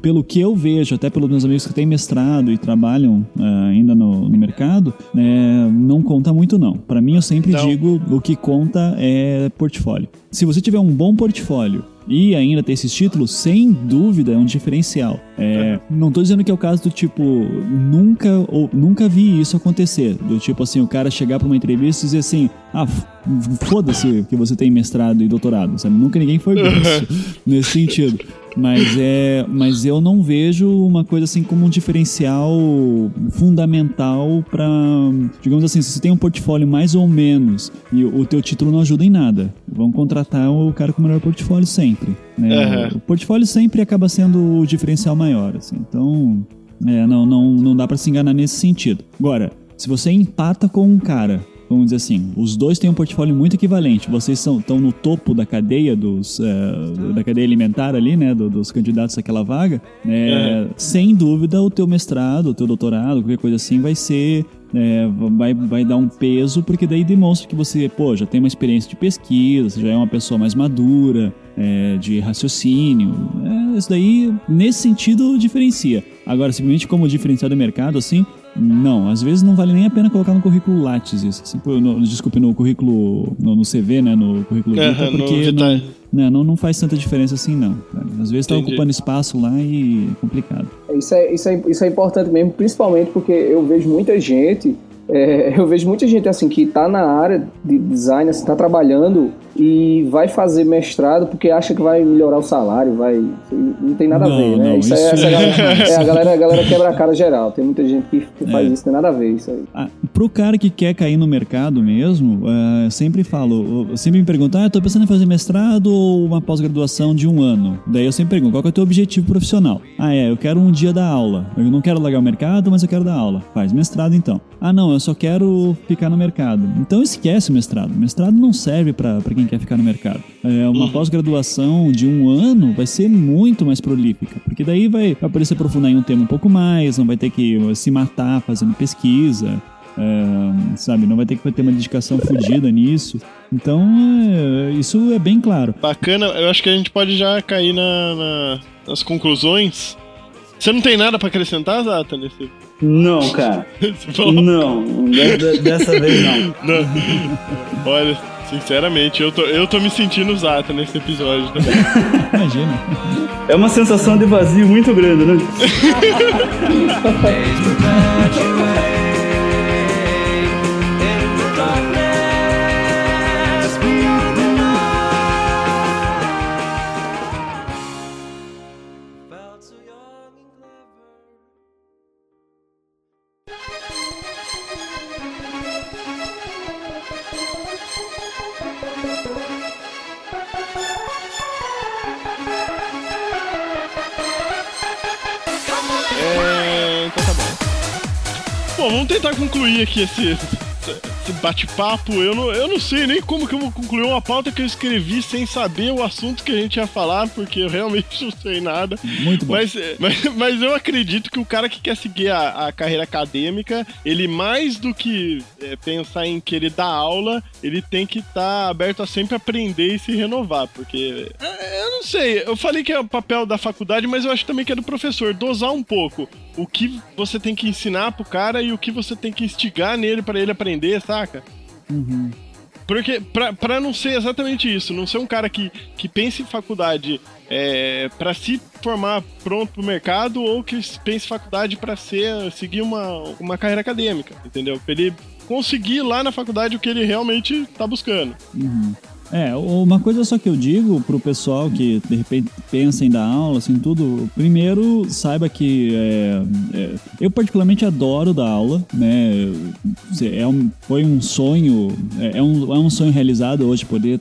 pelo que eu vejo, até pelos meus amigos que têm mestrado e trabalham uh, ainda no, no mercado, né, não conta muito não. Para mim, eu sempre Não. digo, o que conta é portfólio. Se você tiver um bom portfólio e ainda ter esses títulos, sem dúvida é um diferencial. É, não tô dizendo que é o caso do tipo, nunca ou nunca vi isso acontecer. Do tipo assim, o cara chegar pra uma entrevista e dizer assim: ah, foda-se que você tem mestrado e doutorado, sabe? Nunca ninguém foi grosso nesse sentido. Mas é, mas eu não vejo uma coisa assim como um diferencial fundamental para, digamos assim, se você tem um portfólio mais ou menos e o teu título não ajuda em nada, vão contratar o cara com o melhor portfólio sempre. né? Aham. O portfólio sempre acaba sendo o diferencial maior, assim. Então, é, não, não, não dá para se enganar nesse sentido. Agora, se você empata com um cara vamos dizer assim, os dois têm um portfólio muito equivalente. Vocês estão no topo da cadeia dos eh, da cadeia alimentar ali, né, do- dos candidatos àquela vaga. né, Sem dúvida, o teu mestrado, o teu doutorado, qualquer coisa assim, vai ser é, vai, vai dar um peso, porque daí demonstra que você, pô, já tem uma experiência de pesquisa, você já é uma pessoa mais madura, é, de raciocínio. É, isso daí, nesse sentido, diferencia. Agora, simplesmente como diferencial do mercado, assim, não. Às vezes não vale nem a pena colocar no currículo Lattes isso. Assim, pô, no, desculpe, no currículo, no, no CV, né, no currículo Vita, porque não, né, não, não faz tanta diferença assim, não. cara. Às vezes tá Entendi. ocupando espaço lá e é complicado. Isso é, isso, é, isso é importante mesmo, principalmente porque eu vejo muita gente, é, eu vejo muita gente assim que está na área de design, assim, está trabalhando e vai fazer mestrado porque acha que vai melhorar o salário, vai. Não tem nada Não, a ver, né? não, isso, é, isso essa é- galera, é, a galera, a galera quebra a cara geral. Tem muita gente que, que faz É. isso, tem nada a ver isso aí. Ah, pro cara que quer cair no mercado mesmo, eu sempre falo, eu sempre me pergunto, ah, eu tô pensando em fazer mestrado ou uma pós-graduação de um ano. Daí eu sempre pergunto, qual é o teu objetivo profissional? Ah, é, eu quero um dia dar aula. Eu não quero largar o mercado, mas eu quero dar aula. Faz mestrado então. Ah, não, eu só quero ficar no mercado. Então esquece o mestrado. Mestrado não serve pra pra quem quer ficar no mercado. É, uma pós-graduação de um ano vai ser muito mais prolífica, porque daí vai, vai poder se aprofundar em um tema um pouco mais, não vai ter que se matar fazendo pesquisa. É, sabe, não vai ter que ter uma dedicação fodida nisso. Então, é, isso é bem claro. Bacana, eu acho que a gente pode já cair na, na- nas conclusões. Você não tem nada pra acrescentar, Zata, nesse... Não, cara. Você falou- Não. de- de- Dessa vez não. Não. Olha, sinceramente, eu tô, eu tô me sentindo Zata nesse episódio. Né? Imagina. É uma sensação de vazio muito grande, né? bom. Vamos tentar concluir aqui esse, esse bate-papo. Eu não, eu não sei nem como que eu vou concluir uma pauta que eu escrevi sem saber o assunto que a gente ia falar, porque eu realmente não sei nada. Muito bom. Mas, é, mas, mas eu acredito que o cara que quer seguir a, a carreira acadêmica, ele mais do que é, pensar em querer dar aula, ele tem que estar aberto a sempre aprender e se renovar, porque é, eu não sei, eu falei que é o papel da faculdade, mas eu acho também que é do professor, dosar um pouco o que você tem que ensinar pro cara e o que você tem que instigar nele pra ele aprender, saca? Porque, pra, pra não ser exatamente isso, não ser um cara que, que pense em faculdade é, para se formar pronto pro mercado ou que pense em faculdade pra ser, seguir uma, uma carreira acadêmica, entendeu? Pra ele conseguir lá na faculdade o que ele realmente tá buscando. É, uma coisa só que eu digo pro pessoal que de repente pensa em dar aula, assim, tudo. Primeiro, saiba que é, é, eu particularmente adoro dar aula, né? É um, foi um sonho, é, é um, é um sonho realizado hoje poder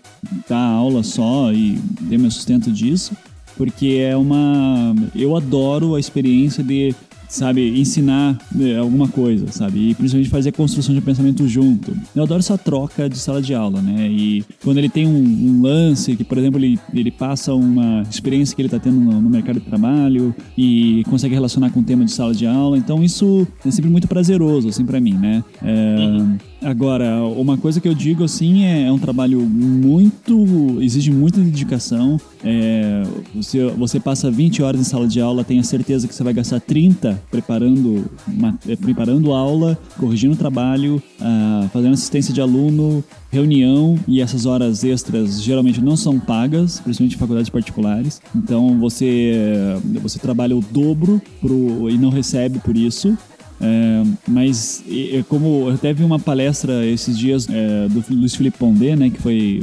dar aula só e ter meu sustento disso, porque é uma. Eu adoro a experiência de sabe, ensinar né, alguma coisa, sabe? E principalmente fazer construção de pensamento junto. Eu adoro essa troca de sala de aula, né? E quando ele tem um, um lance que, por exemplo, ele, ele passa uma experiência que ele está tendo no, no mercado de trabalho e consegue relacionar com o tema de sala de aula, então isso é sempre muito prazeroso, assim, para mim, né? É, Agora, uma coisa que eu digo assim é, é um trabalho muito. exige muita dedicação. É, você, você passa 20 horas em sala de aula, tenha certeza que você vai gastar 30 preparando, uma, é, preparando aula, corrigindo o trabalho, ah, fazendo assistência de aluno, reunião e essas horas extras geralmente não são pagas, principalmente em faculdades particulares. Então você, você trabalha o dobro pro, e não recebe por isso. É, mas e como eu até vi uma palestra esses dias é, do Luiz Felipe Pondé, né, que foi,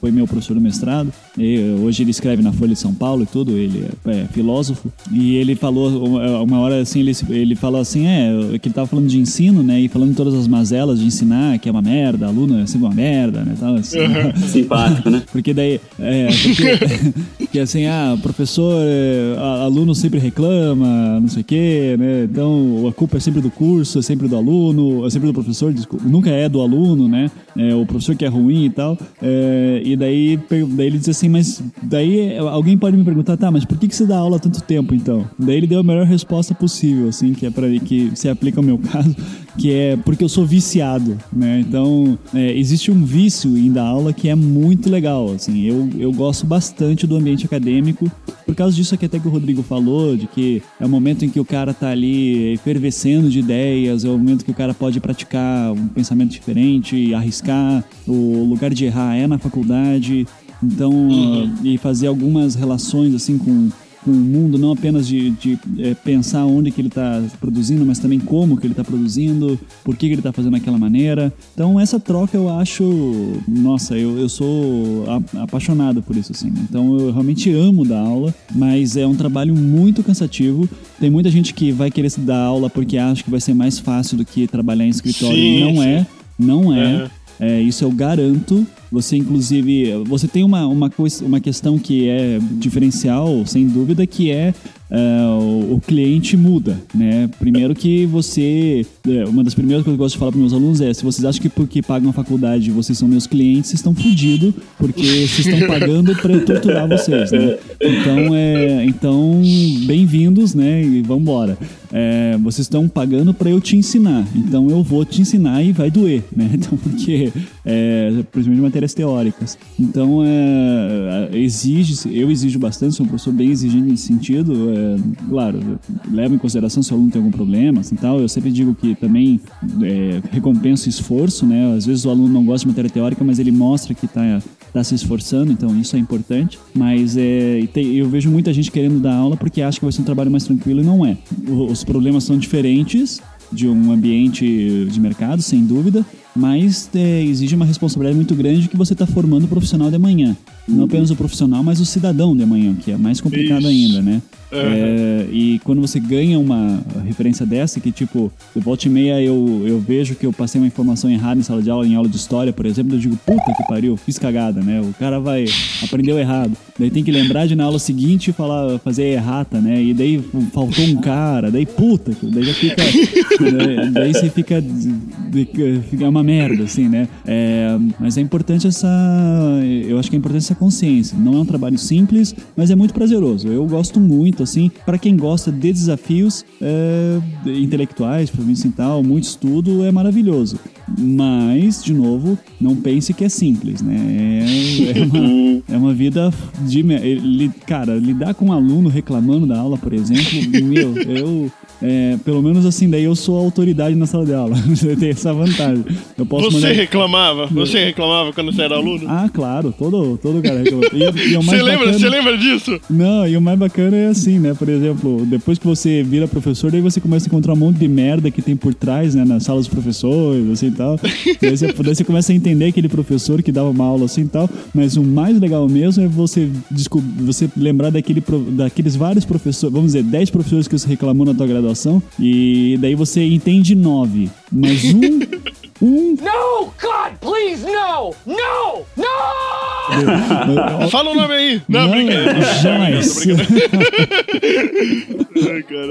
foi meu professor do mestrado. E, hoje ele escreve na Folha de São Paulo e tudo, ele é, é filósofo. E ele falou uma, hora assim, ele, ele falou assim, é, que ele tava falando de ensino, né, e falando todas as mazelas de ensinar, que é uma merda, aluno é sempre uma merda, né, tal, assim. Simpático, né? Porque daí, é, porque, que assim, ah, professor, é, aluno sempre reclama, não sei o quê, né? Então a culpa é sempre do curso, é sempre do aluno, é sempre do professor, desculpa, nunca é do aluno, né? É, o professor que é ruim e tal. É, e daí, daí ele diz assim, mas daí alguém pode me perguntar, tá, mas por que, que você dá aula tanto tempo então? Daí ele deu a melhor resposta possível, assim, que é para que se aplica ao meu caso, que é porque eu sou viciado, né? Então, é, existe um vício em dar aula que é muito legal, assim. Eu, eu gosto bastante do ambiente acadêmico, por causa disso aqui até que o Rodrigo falou, de que é o momento em que o cara tá ali efervescendo de ideias, é o momento que o cara pode praticar um pensamento diferente, arriscar, o lugar de errar é na faculdade, então, ah, e fazer algumas relações, assim, com com o mundo, não apenas de, de, é, pensar onde que ele está produzindo, mas também como que ele está produzindo, por que, que ele está fazendo daquela maneira. Então essa troca eu acho, nossa, eu, eu sou a- apaixonado por isso, assim. Então eu realmente amo dar aula, mas é um trabalho muito cansativo. Tem muita gente que vai querer se dar aula porque acha que vai ser mais fácil do que trabalhar em escritório. Sim, não sim. é, não é. É. É, isso eu garanto. Você, inclusive, você tem uma, uma, uma questão que é diferencial, sem dúvida, que é, é, o, cliente muda, né? Primeiro que você... é, uma das primeiras coisas que eu gosto de falar para meus alunos é se vocês acham que porque pagam a faculdade vocês são meus clientes, estão fodidos, porque vocês estão pagando para eu torturar vocês, né? Então, é, então bem-vindos, né? E vambora. É, vocês estão pagando para eu te ensinar, então eu vou te ensinar e vai doer, né? Então, porque, é, principalmente matérias teóricas. Então, é, exige, eu exijo bastante, sou um professor bem exigente nesse sentido. É, claro, leva em consideração se o aluno tem algum problema, assim, tal. Eu sempre digo que também é, recompensa o esforço, né? Às vezes o aluno não gosta de matéria teórica, mas ele mostra que está tá se esforçando, então isso é importante. Mas é, eu vejo muita gente querendo dar aula porque acha que vai ser um trabalho mais tranquilo e não é. Os problemas são diferentes de um ambiente de mercado, sem dúvida, mas é, exige uma responsabilidade muito grande que você está formando o profissional de amanhã. Não apenas o profissional, mas o cidadão de amanhã, que é mais complicado Isso. ainda, né? É, e quando você ganha uma referência dessa, que tipo, eu volta e meia eu, eu vejo que eu passei uma informação errada em sala de aula, em aula de história, por exemplo, eu digo, puta que pariu, fiz cagada, né? O cara vai, aprendeu errado. Daí tem que lembrar de na aula seguinte falar, fazer errata, né? E daí faltou um cara, daí puta, daí já fica. daí, daí você fica. Fica uma uma merda, assim, né? É, mas é importante essa. Eu acho que é importante essa consciência. Não é um trabalho simples, mas é muito prazeroso. Eu gosto muito, assim, para quem gosta de desafios é, intelectuais, para mim assim tal, muito estudo, é maravilhoso. Mas, de novo, não pense que é simples, né? É, é uma, é uma vida de. li- Cara, lidar com um aluno reclamando da aula, por exemplo, meu, eu. é, pelo menos assim, daí eu sou autoridade na sala de aula. Tenho essa vantagem. Eu posso Você mandar- reclamava? Você reclamava quando você era aluno? Ah, claro, todo, todo cara Você lembra, bacana- lembra disso? Não, e o mais bacana é assim, né? Por exemplo, depois que você vira professor, daí você começa a encontrar um monte de merda que tem por trás, né? Nas salas dos professores, assim e tal. daí, você, daí você começa a entender aquele professor que dava uma aula assim e tal. Mas o mais legal mesmo é você, descob- você lembrar daquele, pro- daqueles vários professores, vamos dizer, 10 professores que você reclamou na tua graduação. E daí você entende nove. Mas um. Um. No! God, please, no! No! No! Fala o nome aí. Não, Não, brincadeira. jamais. Ai, cara.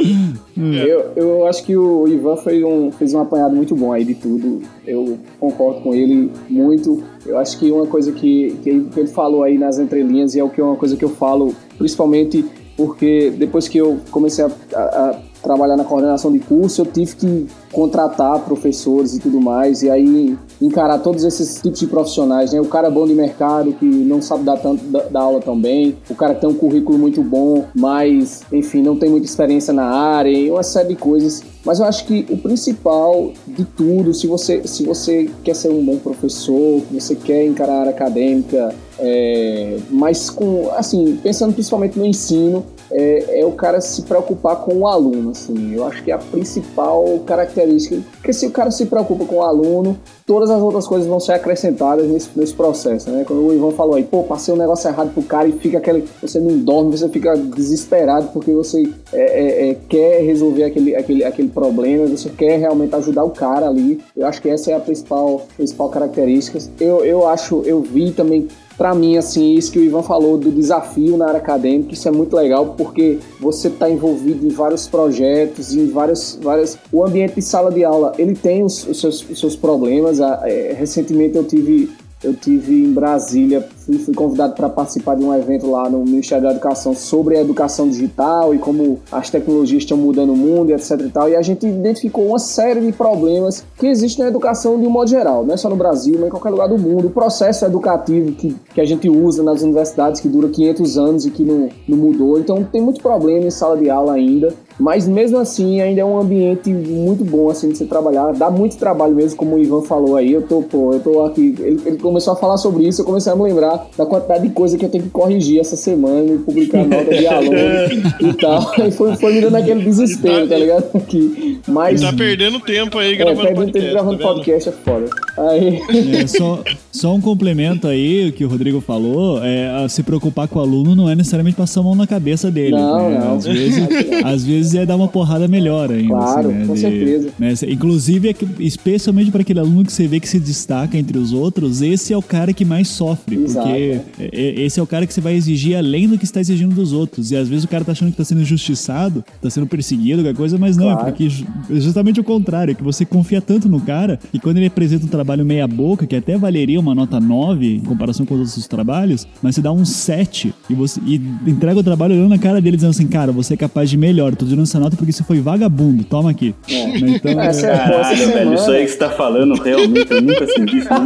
Eu, eu acho que o Ivan fez um, fez um apanhado muito bom aí de tudo. Eu concordo com ele muito. Eu acho que uma coisa que, que, ele, que ele falou aí nas entrelinhas, e é o que é uma coisa que eu falo, principalmente porque depois que eu comecei a, a- a trabalhar na coordenação de curso, eu tive que contratar professores e tudo mais, e aí encarar todos esses tipos de profissionais, né? O cara bom de mercado que não sabe dar tanto da, da aula tão bem, o cara que tem um currículo muito bom, mas enfim, não tem muita experiência na área, e uma série de coisas. Mas eu acho que o principal de tudo, se você, se você quer ser um bom professor, você quer encarar a área acadêmica, é, mas com, assim, pensando principalmente no ensino, é, é o cara se preocupar com o aluno, assim. Eu acho que é a principal característica, porque se o cara se preocupa com o aluno, todas as outras coisas vão ser acrescentadas nesse, nesse processo, né? Quando o Ivan falou aí, pô, passei um negócio errado pro cara e fica aquele, você não dorme, você fica desesperado porque você é, é, é, quer resolver aquele, aquele, aquele problema, você quer realmente ajudar o cara ali. Eu acho que essa é a principal, principal característica. Eu, eu acho, eu vi também Pra mim, assim, isso que o Ivan falou do desafio na área acadêmica, isso é muito legal porque você está envolvido em vários projetos, em várias, várias... O ambiente de sala de aula, ele tem os, os seus, os seus problemas. É, recentemente eu tive eu tive em Brasília, fui, fui convidado para participar de um evento lá no Ministério da Educação sobre a educação digital e como as tecnologias estão mudando o mundo, etc e tal. E a gente identificou uma série de problemas que existem na educação de um modo geral, não é só no Brasil, mas em qualquer lugar do mundo. O processo educativo que, que a gente usa nas universidades, que dura 500 anos e que não, não mudou. Então tem muito problema em sala de aula ainda. Mas mesmo assim, ainda é um ambiente muito bom assim de se trabalhar. Dá muito trabalho mesmo, como o Ivan falou aí. Eu tô, pô, eu tô aqui. Ele, ele começou a falar sobre isso, eu comecei a me lembrar da quantidade de coisa que eu tenho que corrigir essa semana e publicar nota de aluno e tal. E foi, foi me dando aquele desespero, tá ligado? Aqui. Mas. Tá perdendo tempo aí É, gravando perdendo tempo gravando tá podcast é foda. Aí. É, só, só um complemento aí que o Rodrigo falou, é, a se preocupar com o aluno não é necessariamente passar a mão na cabeça dele. Não, né? não. Às vezes, às vezes é dar uma porrada melhor ainda. Claro, assim, né? com De- certeza. né? Inclusive, é que- especialmente para aquele aluno que você vê que se destaca entre os outros, esse é o cara que mais sofre. Exato, porque é. é- é- esse é o cara que você vai exigir além do que está exigindo dos outros. E às vezes o cara tá achando que tá sendo injustiçado, tá sendo perseguido, qualquer coisa, mas não, Claro. é porque é justamente o contrário, é que você confia tanto no cara e quando ele apresenta um trabalho meia boca, que até valeria uma nota 9 em comparação com os outros trabalhos, mas você dá um 7 e você e entrega o trabalho olhando na cara dele dizendo assim, cara, você é capaz de melhor, tô dando essa nota porque você foi vagabundo, toma aqui. Né, Então, Essa é- é, Caralho, velho, semana. isso aí que você tá falando, realmente, eu nunca senti isso.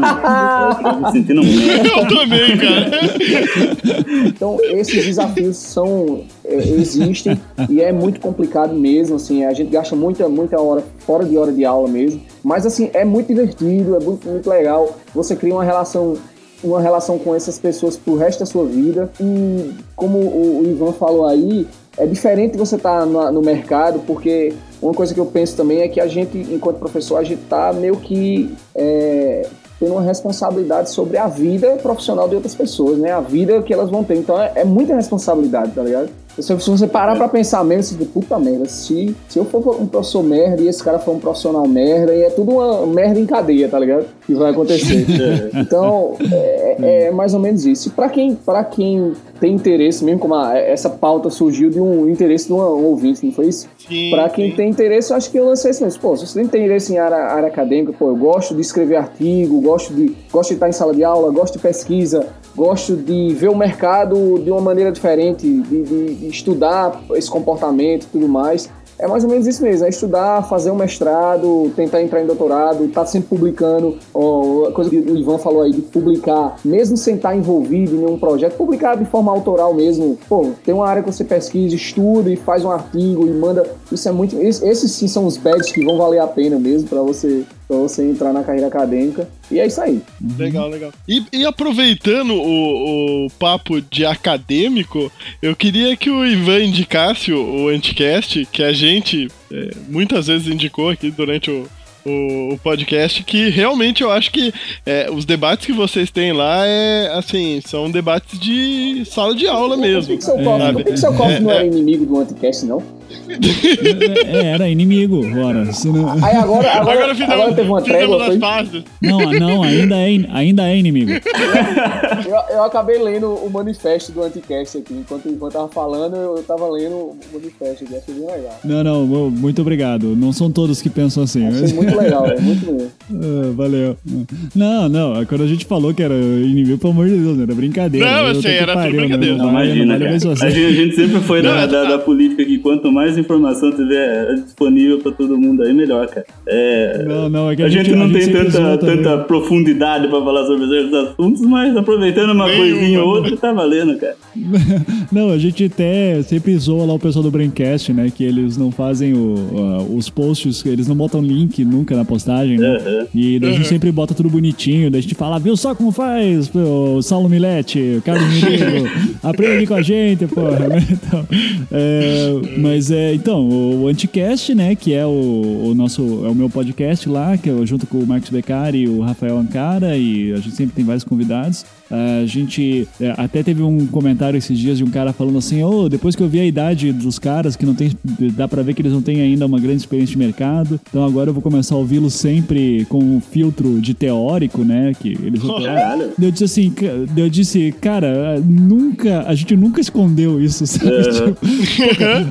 Eu tô me sentindo merda. Eu também, cara. Então, esses desafios são é, existem e é muito complicado mesmo, assim, a gente gasta muita, muita hora fora de hora de aula mesmo, mas assim, é muito divertido, é muito, muito legal, você cria uma relação uma relação com essas pessoas pro resto da sua vida e como o, Ivan falou aí, é diferente você estar no mercado, porque uma coisa que eu penso também é que a gente, enquanto professor, a gente tá meio que é, tendo uma responsabilidade sobre a vida profissional de outras pessoas, né? A vida que elas vão ter. Então é, é muita responsabilidade, tá ligado? Se você parar pra pensar mesmo, você fica, puta merda, se, se eu for um professor merda e esse cara for um profissional merda, e é tudo uma merda em cadeia, tá ligado? Que vai acontecer. então, é, é mais ou menos isso. Pra quem, pra quem tem interesse, mesmo como a- essa pauta surgiu de um interesse de um, um ouvinte, não foi isso? Sim, Pra quem sim. tem interesse, eu acho que eu lancei isso mesmo. Pô, se você tem interesse em área, área acadêmica, pô, eu gosto de escrever artigo, gosto de, gosto de estar em sala de aula, gosto de pesquisa, gosto de ver o mercado de uma maneira diferente, de, de- estudar esse comportamento e tudo mais. É mais ou menos isso mesmo, é estudar, fazer um mestrado, tentar entrar em doutorado, tá sempre publicando, ó, a coisa que o Ivan falou aí, de publicar, mesmo sem estar envolvido em nenhum projeto, publicar de forma autoral mesmo. Pô, tem uma área que você pesquisa, estuda e faz um artigo e manda. Isso é muito. es- Esses sim são os badges que vão valer a pena mesmo pra você, pra você entrar na carreira acadêmica. E é isso aí. Legal, legal. E, e aproveitando o, o papo de acadêmico, eu queria que o Ivan indicasse o, o Anticast, que a gente é, muitas vezes indicou aqui durante o, o, o podcast, que realmente eu acho que é, os debates que vocês têm lá é assim, são debates de sala de aula O mesmo. Pixel Coffee, sabe? o Pixel Coffee não era inimigo do Anticast, não? É, era inimigo, ora. Se não, Aí agora, agora, Agora agora, fizemos, teve uma fizemos trégua. as Foi? pazes. não, não, ainda é, in- ainda é inimigo. Eu, eu acabei lendo o manifesto do Anticast aqui. Enquanto, enquanto tava falando, eu tava lendo o manifesto aqui. Achei bem legal. Não, não, mu- muito obrigado. Não são todos que pensam assim. mas- Achei muito legal, é muito mesmo. Ah, valeu. Não, não, quando a gente falou que era inimigo, pelo amor de Deus, era brincadeira. Não, eu sei, era pariu, né? brincadeira. Não, Não, imagina, não cara. mais você. A gente, sempre foi Não, da, é- da, da política que quanto mais informação tiver disponível pra todo mundo aí, melhor, cara. É, Não, não, é que a, gente, não tem sempre tanta, tanta profundidade pra falar sobre esses assuntos, mas aproveitando uma Nenhuma. coisinha ou outra, tá valendo, cara. Não, a gente até sempre zoa lá o pessoal do Braincast, né? Que eles não fazem o, ah, os posts, eles não botam link nunca na postagem, né? E daí a gente sempre bota tudo bonitinho, daí a gente fala, viu só como faz, o Saulo Milete, Carlos Mirigo, aprende com a gente, porra, né? Então, é, mas é, então, o, Anticast, né, que é o, o nosso, é o meu podcast lá, que eu junto com o Marcos Beccari e o Rafael Ancara, e a gente sempre tem vários convidados. A gente é, até teve um comentário esses dias de um cara falando assim: Ô, depois que eu vi a idade dos caras, que não tem. dá pra ver que eles não têm ainda uma grande experiência de mercado, então agora eu vou começar a ouvi-los sempre com um filtro de teórico, né? Que eles eu disse assim, eu disse, cara, nunca, a gente nunca escondeu isso, sabe? Tipo,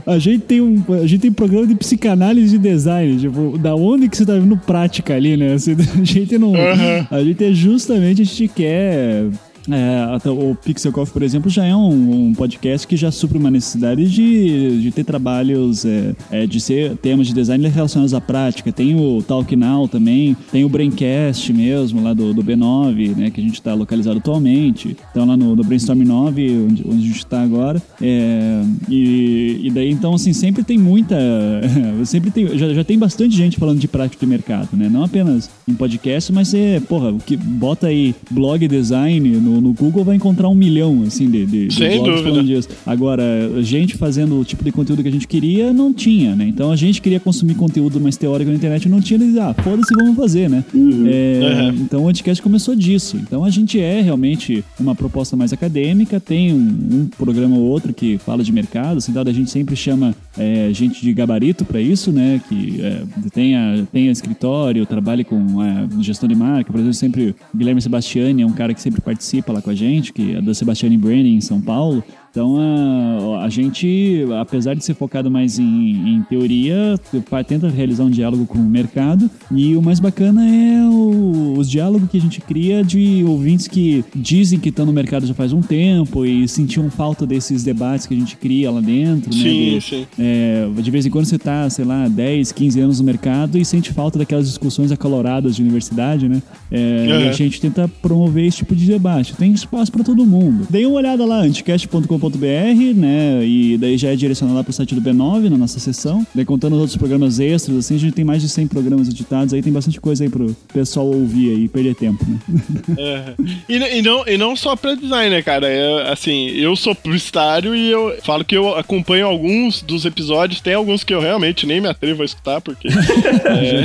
a gente tem um, a gente tem programa de psicanálise e design, tipo, da onde que você tá vendo prática ali, né? Assim, a gente não, a gente é justamente, a gente quer é, o Pixel Coffee, por exemplo, já é um, um podcast que já supre uma necessidade de, de ter trabalhos, é, é, de ser temas de design relacionados à prática. Tem o Talk Now também, tem o Braincast mesmo, lá do, do B9, né, que a gente está localizado atualmente. Então, lá no, no Brainstorm 9, onde, onde a gente está agora. É, e, e daí, então, assim, sempre tem muita. sempre tem, já, já tem bastante gente falando de prática de mercado, né? Não apenas em podcast, mas é, porra, que bota aí blog design no, no Google vai encontrar um milhão, assim, de, de, de Sem blogs dúvida. falando disso. Agora, gente fazendo o tipo de conteúdo que a gente queria, não tinha, né? Então a gente queria consumir conteúdo mais teórico na internet, não tinha, eles, ah, foda-se, vamos fazer, né? É, Uhum. Então o Anticast começou disso. Então a gente é realmente uma proposta mais acadêmica, tem um, um programa ou outro que fala de mercado, assim, tal, a gente sempre chama é, gente de gabarito para isso, né? Que é, tenha, tenha escritório, trabalhe com é, gestão de marca, por exemplo, sempre Guilherme Sebastiani é um cara que sempre participa lá com a gente, que é da Sebastiani Branding em São Paulo. Então a, a gente, apesar de ser focado mais em, em teoria, tenta realizar um diálogo com o mercado. E o mais bacana é o- os diálogos que a gente cria de ouvintes que dizem que estão no mercado já faz um tempo e sentiam falta desses debates que a gente cria lá dentro. né? Sim, De- sim. é, de vez em quando você tá, sei lá, 10, 15 anos no mercado e sente falta daquelas discussões acaloradas de universidade, né? É, Uhum. E a gente tenta promover esse tipo de debate. Tem espaço pra todo mundo. Dê uma olhada lá, anticast.com.br, né? E daí já é direcionado lá pro site do B9, na nossa sessão. Daí contando os outros programas extras, assim, a gente tem mais de 100 programas editados, aí tem bastante coisa aí pro pessoal ouvir aí, perder tempo, né? É. E, e não, e não só pra design, né, cara? É, assim, eu sou publicitário e eu falo que eu acompanho alguns dos episódios. Tem alguns que eu realmente nem me atrevo a escutar, porque. é,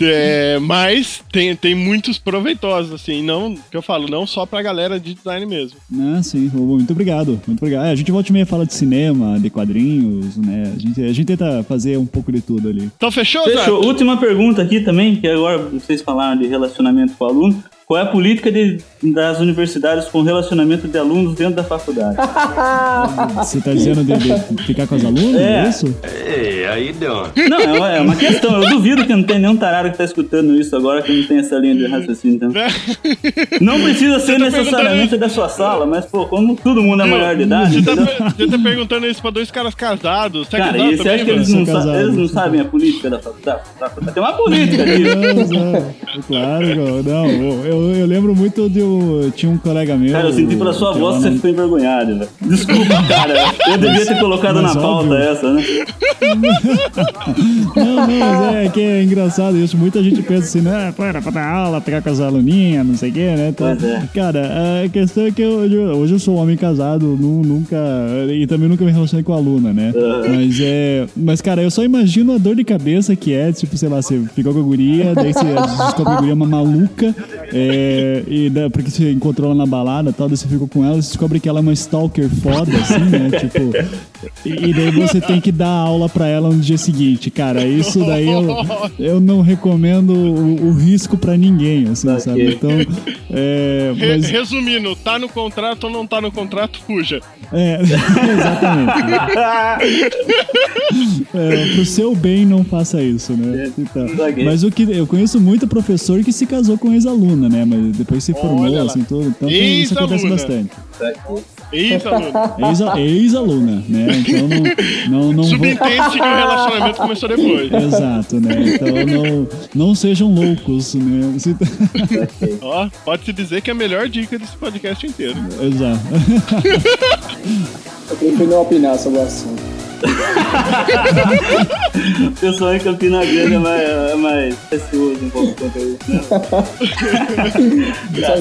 É, mas tem, tem muitos proveitosos, assim, não, que eu falo, não só pra galera de design mesmo. Ah, sim. Muito obrigado. Muito obrigado. É, a gente volta e meia fala de cinema, de quadrinhos, né? A gente, a gente tenta fazer um pouco de tudo ali. Então fechou, Fechou. Zato? Última pergunta aqui também, que agora vocês falaram de relacionamento com o aluno. Qual é a política de- das universidades com relacionamento de alunos dentro da faculdade? Você tá dizendo de, de ficar com as alunas? É. É isso? Não, é uma, é uma questão. Eu duvido que não tem nenhum tarado que tá escutando isso agora que não tem essa linha de raciocínio. Então. Não precisa ser tá necessariamente da sua sala, mas, pô, como todo mundo é maior de idade, Você tá, você tá perguntando isso pra dois caras casados. Você é Cara, casado e você acha que eles não, casado, eles não sabem a política da faculdade? Tem uma política. Não, não. Claro, não. Eu, eu lembro muito de. um- Tinha um colega meu. Cara, eu senti pela sua voz que você ficou envergonhado, velho. Desculpa, cara. Eu devia ter colocado na pauta óbvio. essa, né? Não, não, mas é que é engraçado isso. Muita gente pensa assim, né? Pô, era pra dar aula, pegar com as aluninhas, não sei o quê, né? Então, é. Cara, a questão é que eu, eu- hoje eu sou um homem casado, nu- nunca. E também nunca me relacionei com aluna, né? Mas é. Mas, cara, eu só imagino a dor de cabeça que é, tipo, sei lá, você ficou com a guria, daí você descobre que a guria é uma maluca, é, e da- porque você encontrou ela na balada e tal, daí você ficou com ela, você descobre que ela é uma stalker foda, assim, né? Tipo. E, e daí você tem que dar aula pra ela no dia seguinte, cara. Isso daí eu, eu não recomendo o, o risco pra ninguém, assim, sabe? Então, é, mas, Resumindo, tá no contrato ou não tá no contrato, fuja. É, exatamente. É, pro seu bem, não faça isso, né? Então, Saquei. mas o que eu conheço muito professor que se casou com ex-aluna, né? Mas depois se formou, assim, tudo. Então isso acontece bastante. Isso, aluno. Ex- Ex-aluna, né? Então não, não, não vou... Subentende que o relacionamento começou depois. Exato, né? Então não, não sejam loucos, né? Se- Ó, pode-se dizer que é a melhor dica desse podcast inteiro. Exato. Eu prefiro não opinar sobre o assunto. O pessoal em Campina Grande é mais, é mais receoso um pouco né?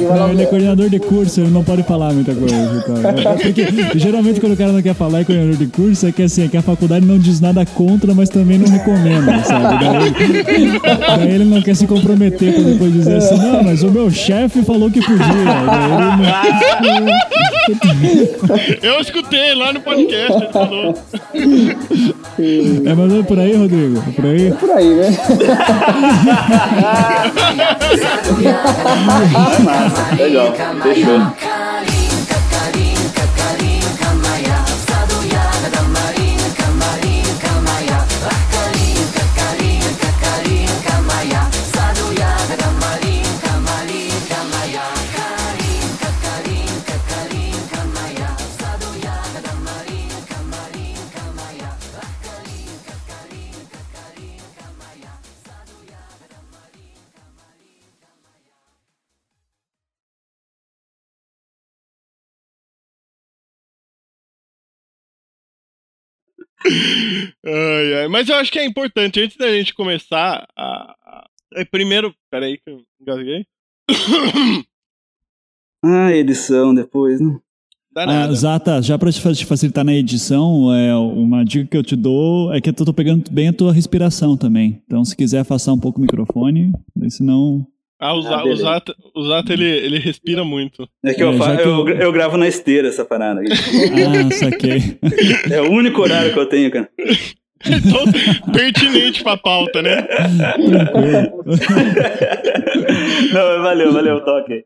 Lá Não, ele é coordenador de curso, ele não pode falar muita coisa. Então. É Porque geralmente quando o cara não quer falar é coordenador de curso, é que assim, é que a faculdade não diz nada contra, mas também não recomenda, sabe? Daí, daí ele não quer se comprometer pra depois dizer assim, não, mas o meu chefe falou que podia. Daí ele não- Eu escutei lá no podcast, ele falou. É mais ou menos por aí, Rodrigo? É por aí? por aí, né? Legal, fechou. Ai, ai. Mas eu acho que é importante, antes da gente começar a. a- é, primeiro. Peraí que eu engasguei. Ah, edição depois, né? Dá Ah, nada. Zata, já pra te fa- te facilitar na edição, é, uma dica que eu te dou é que eu tô pegando bem a tua respiração também. Então, se quiser afastar um pouco o microfone, senão. Ah, o, o beleza. Zata, o Zata ele, ele respira muito. É que eu, É, já que eu, eu- eu gravo na esteira essa parada aqui. Ah, saquei. É o único horário que eu tenho, cara. Então, pertinente pra pauta, né? Não, valeu, valeu, toque.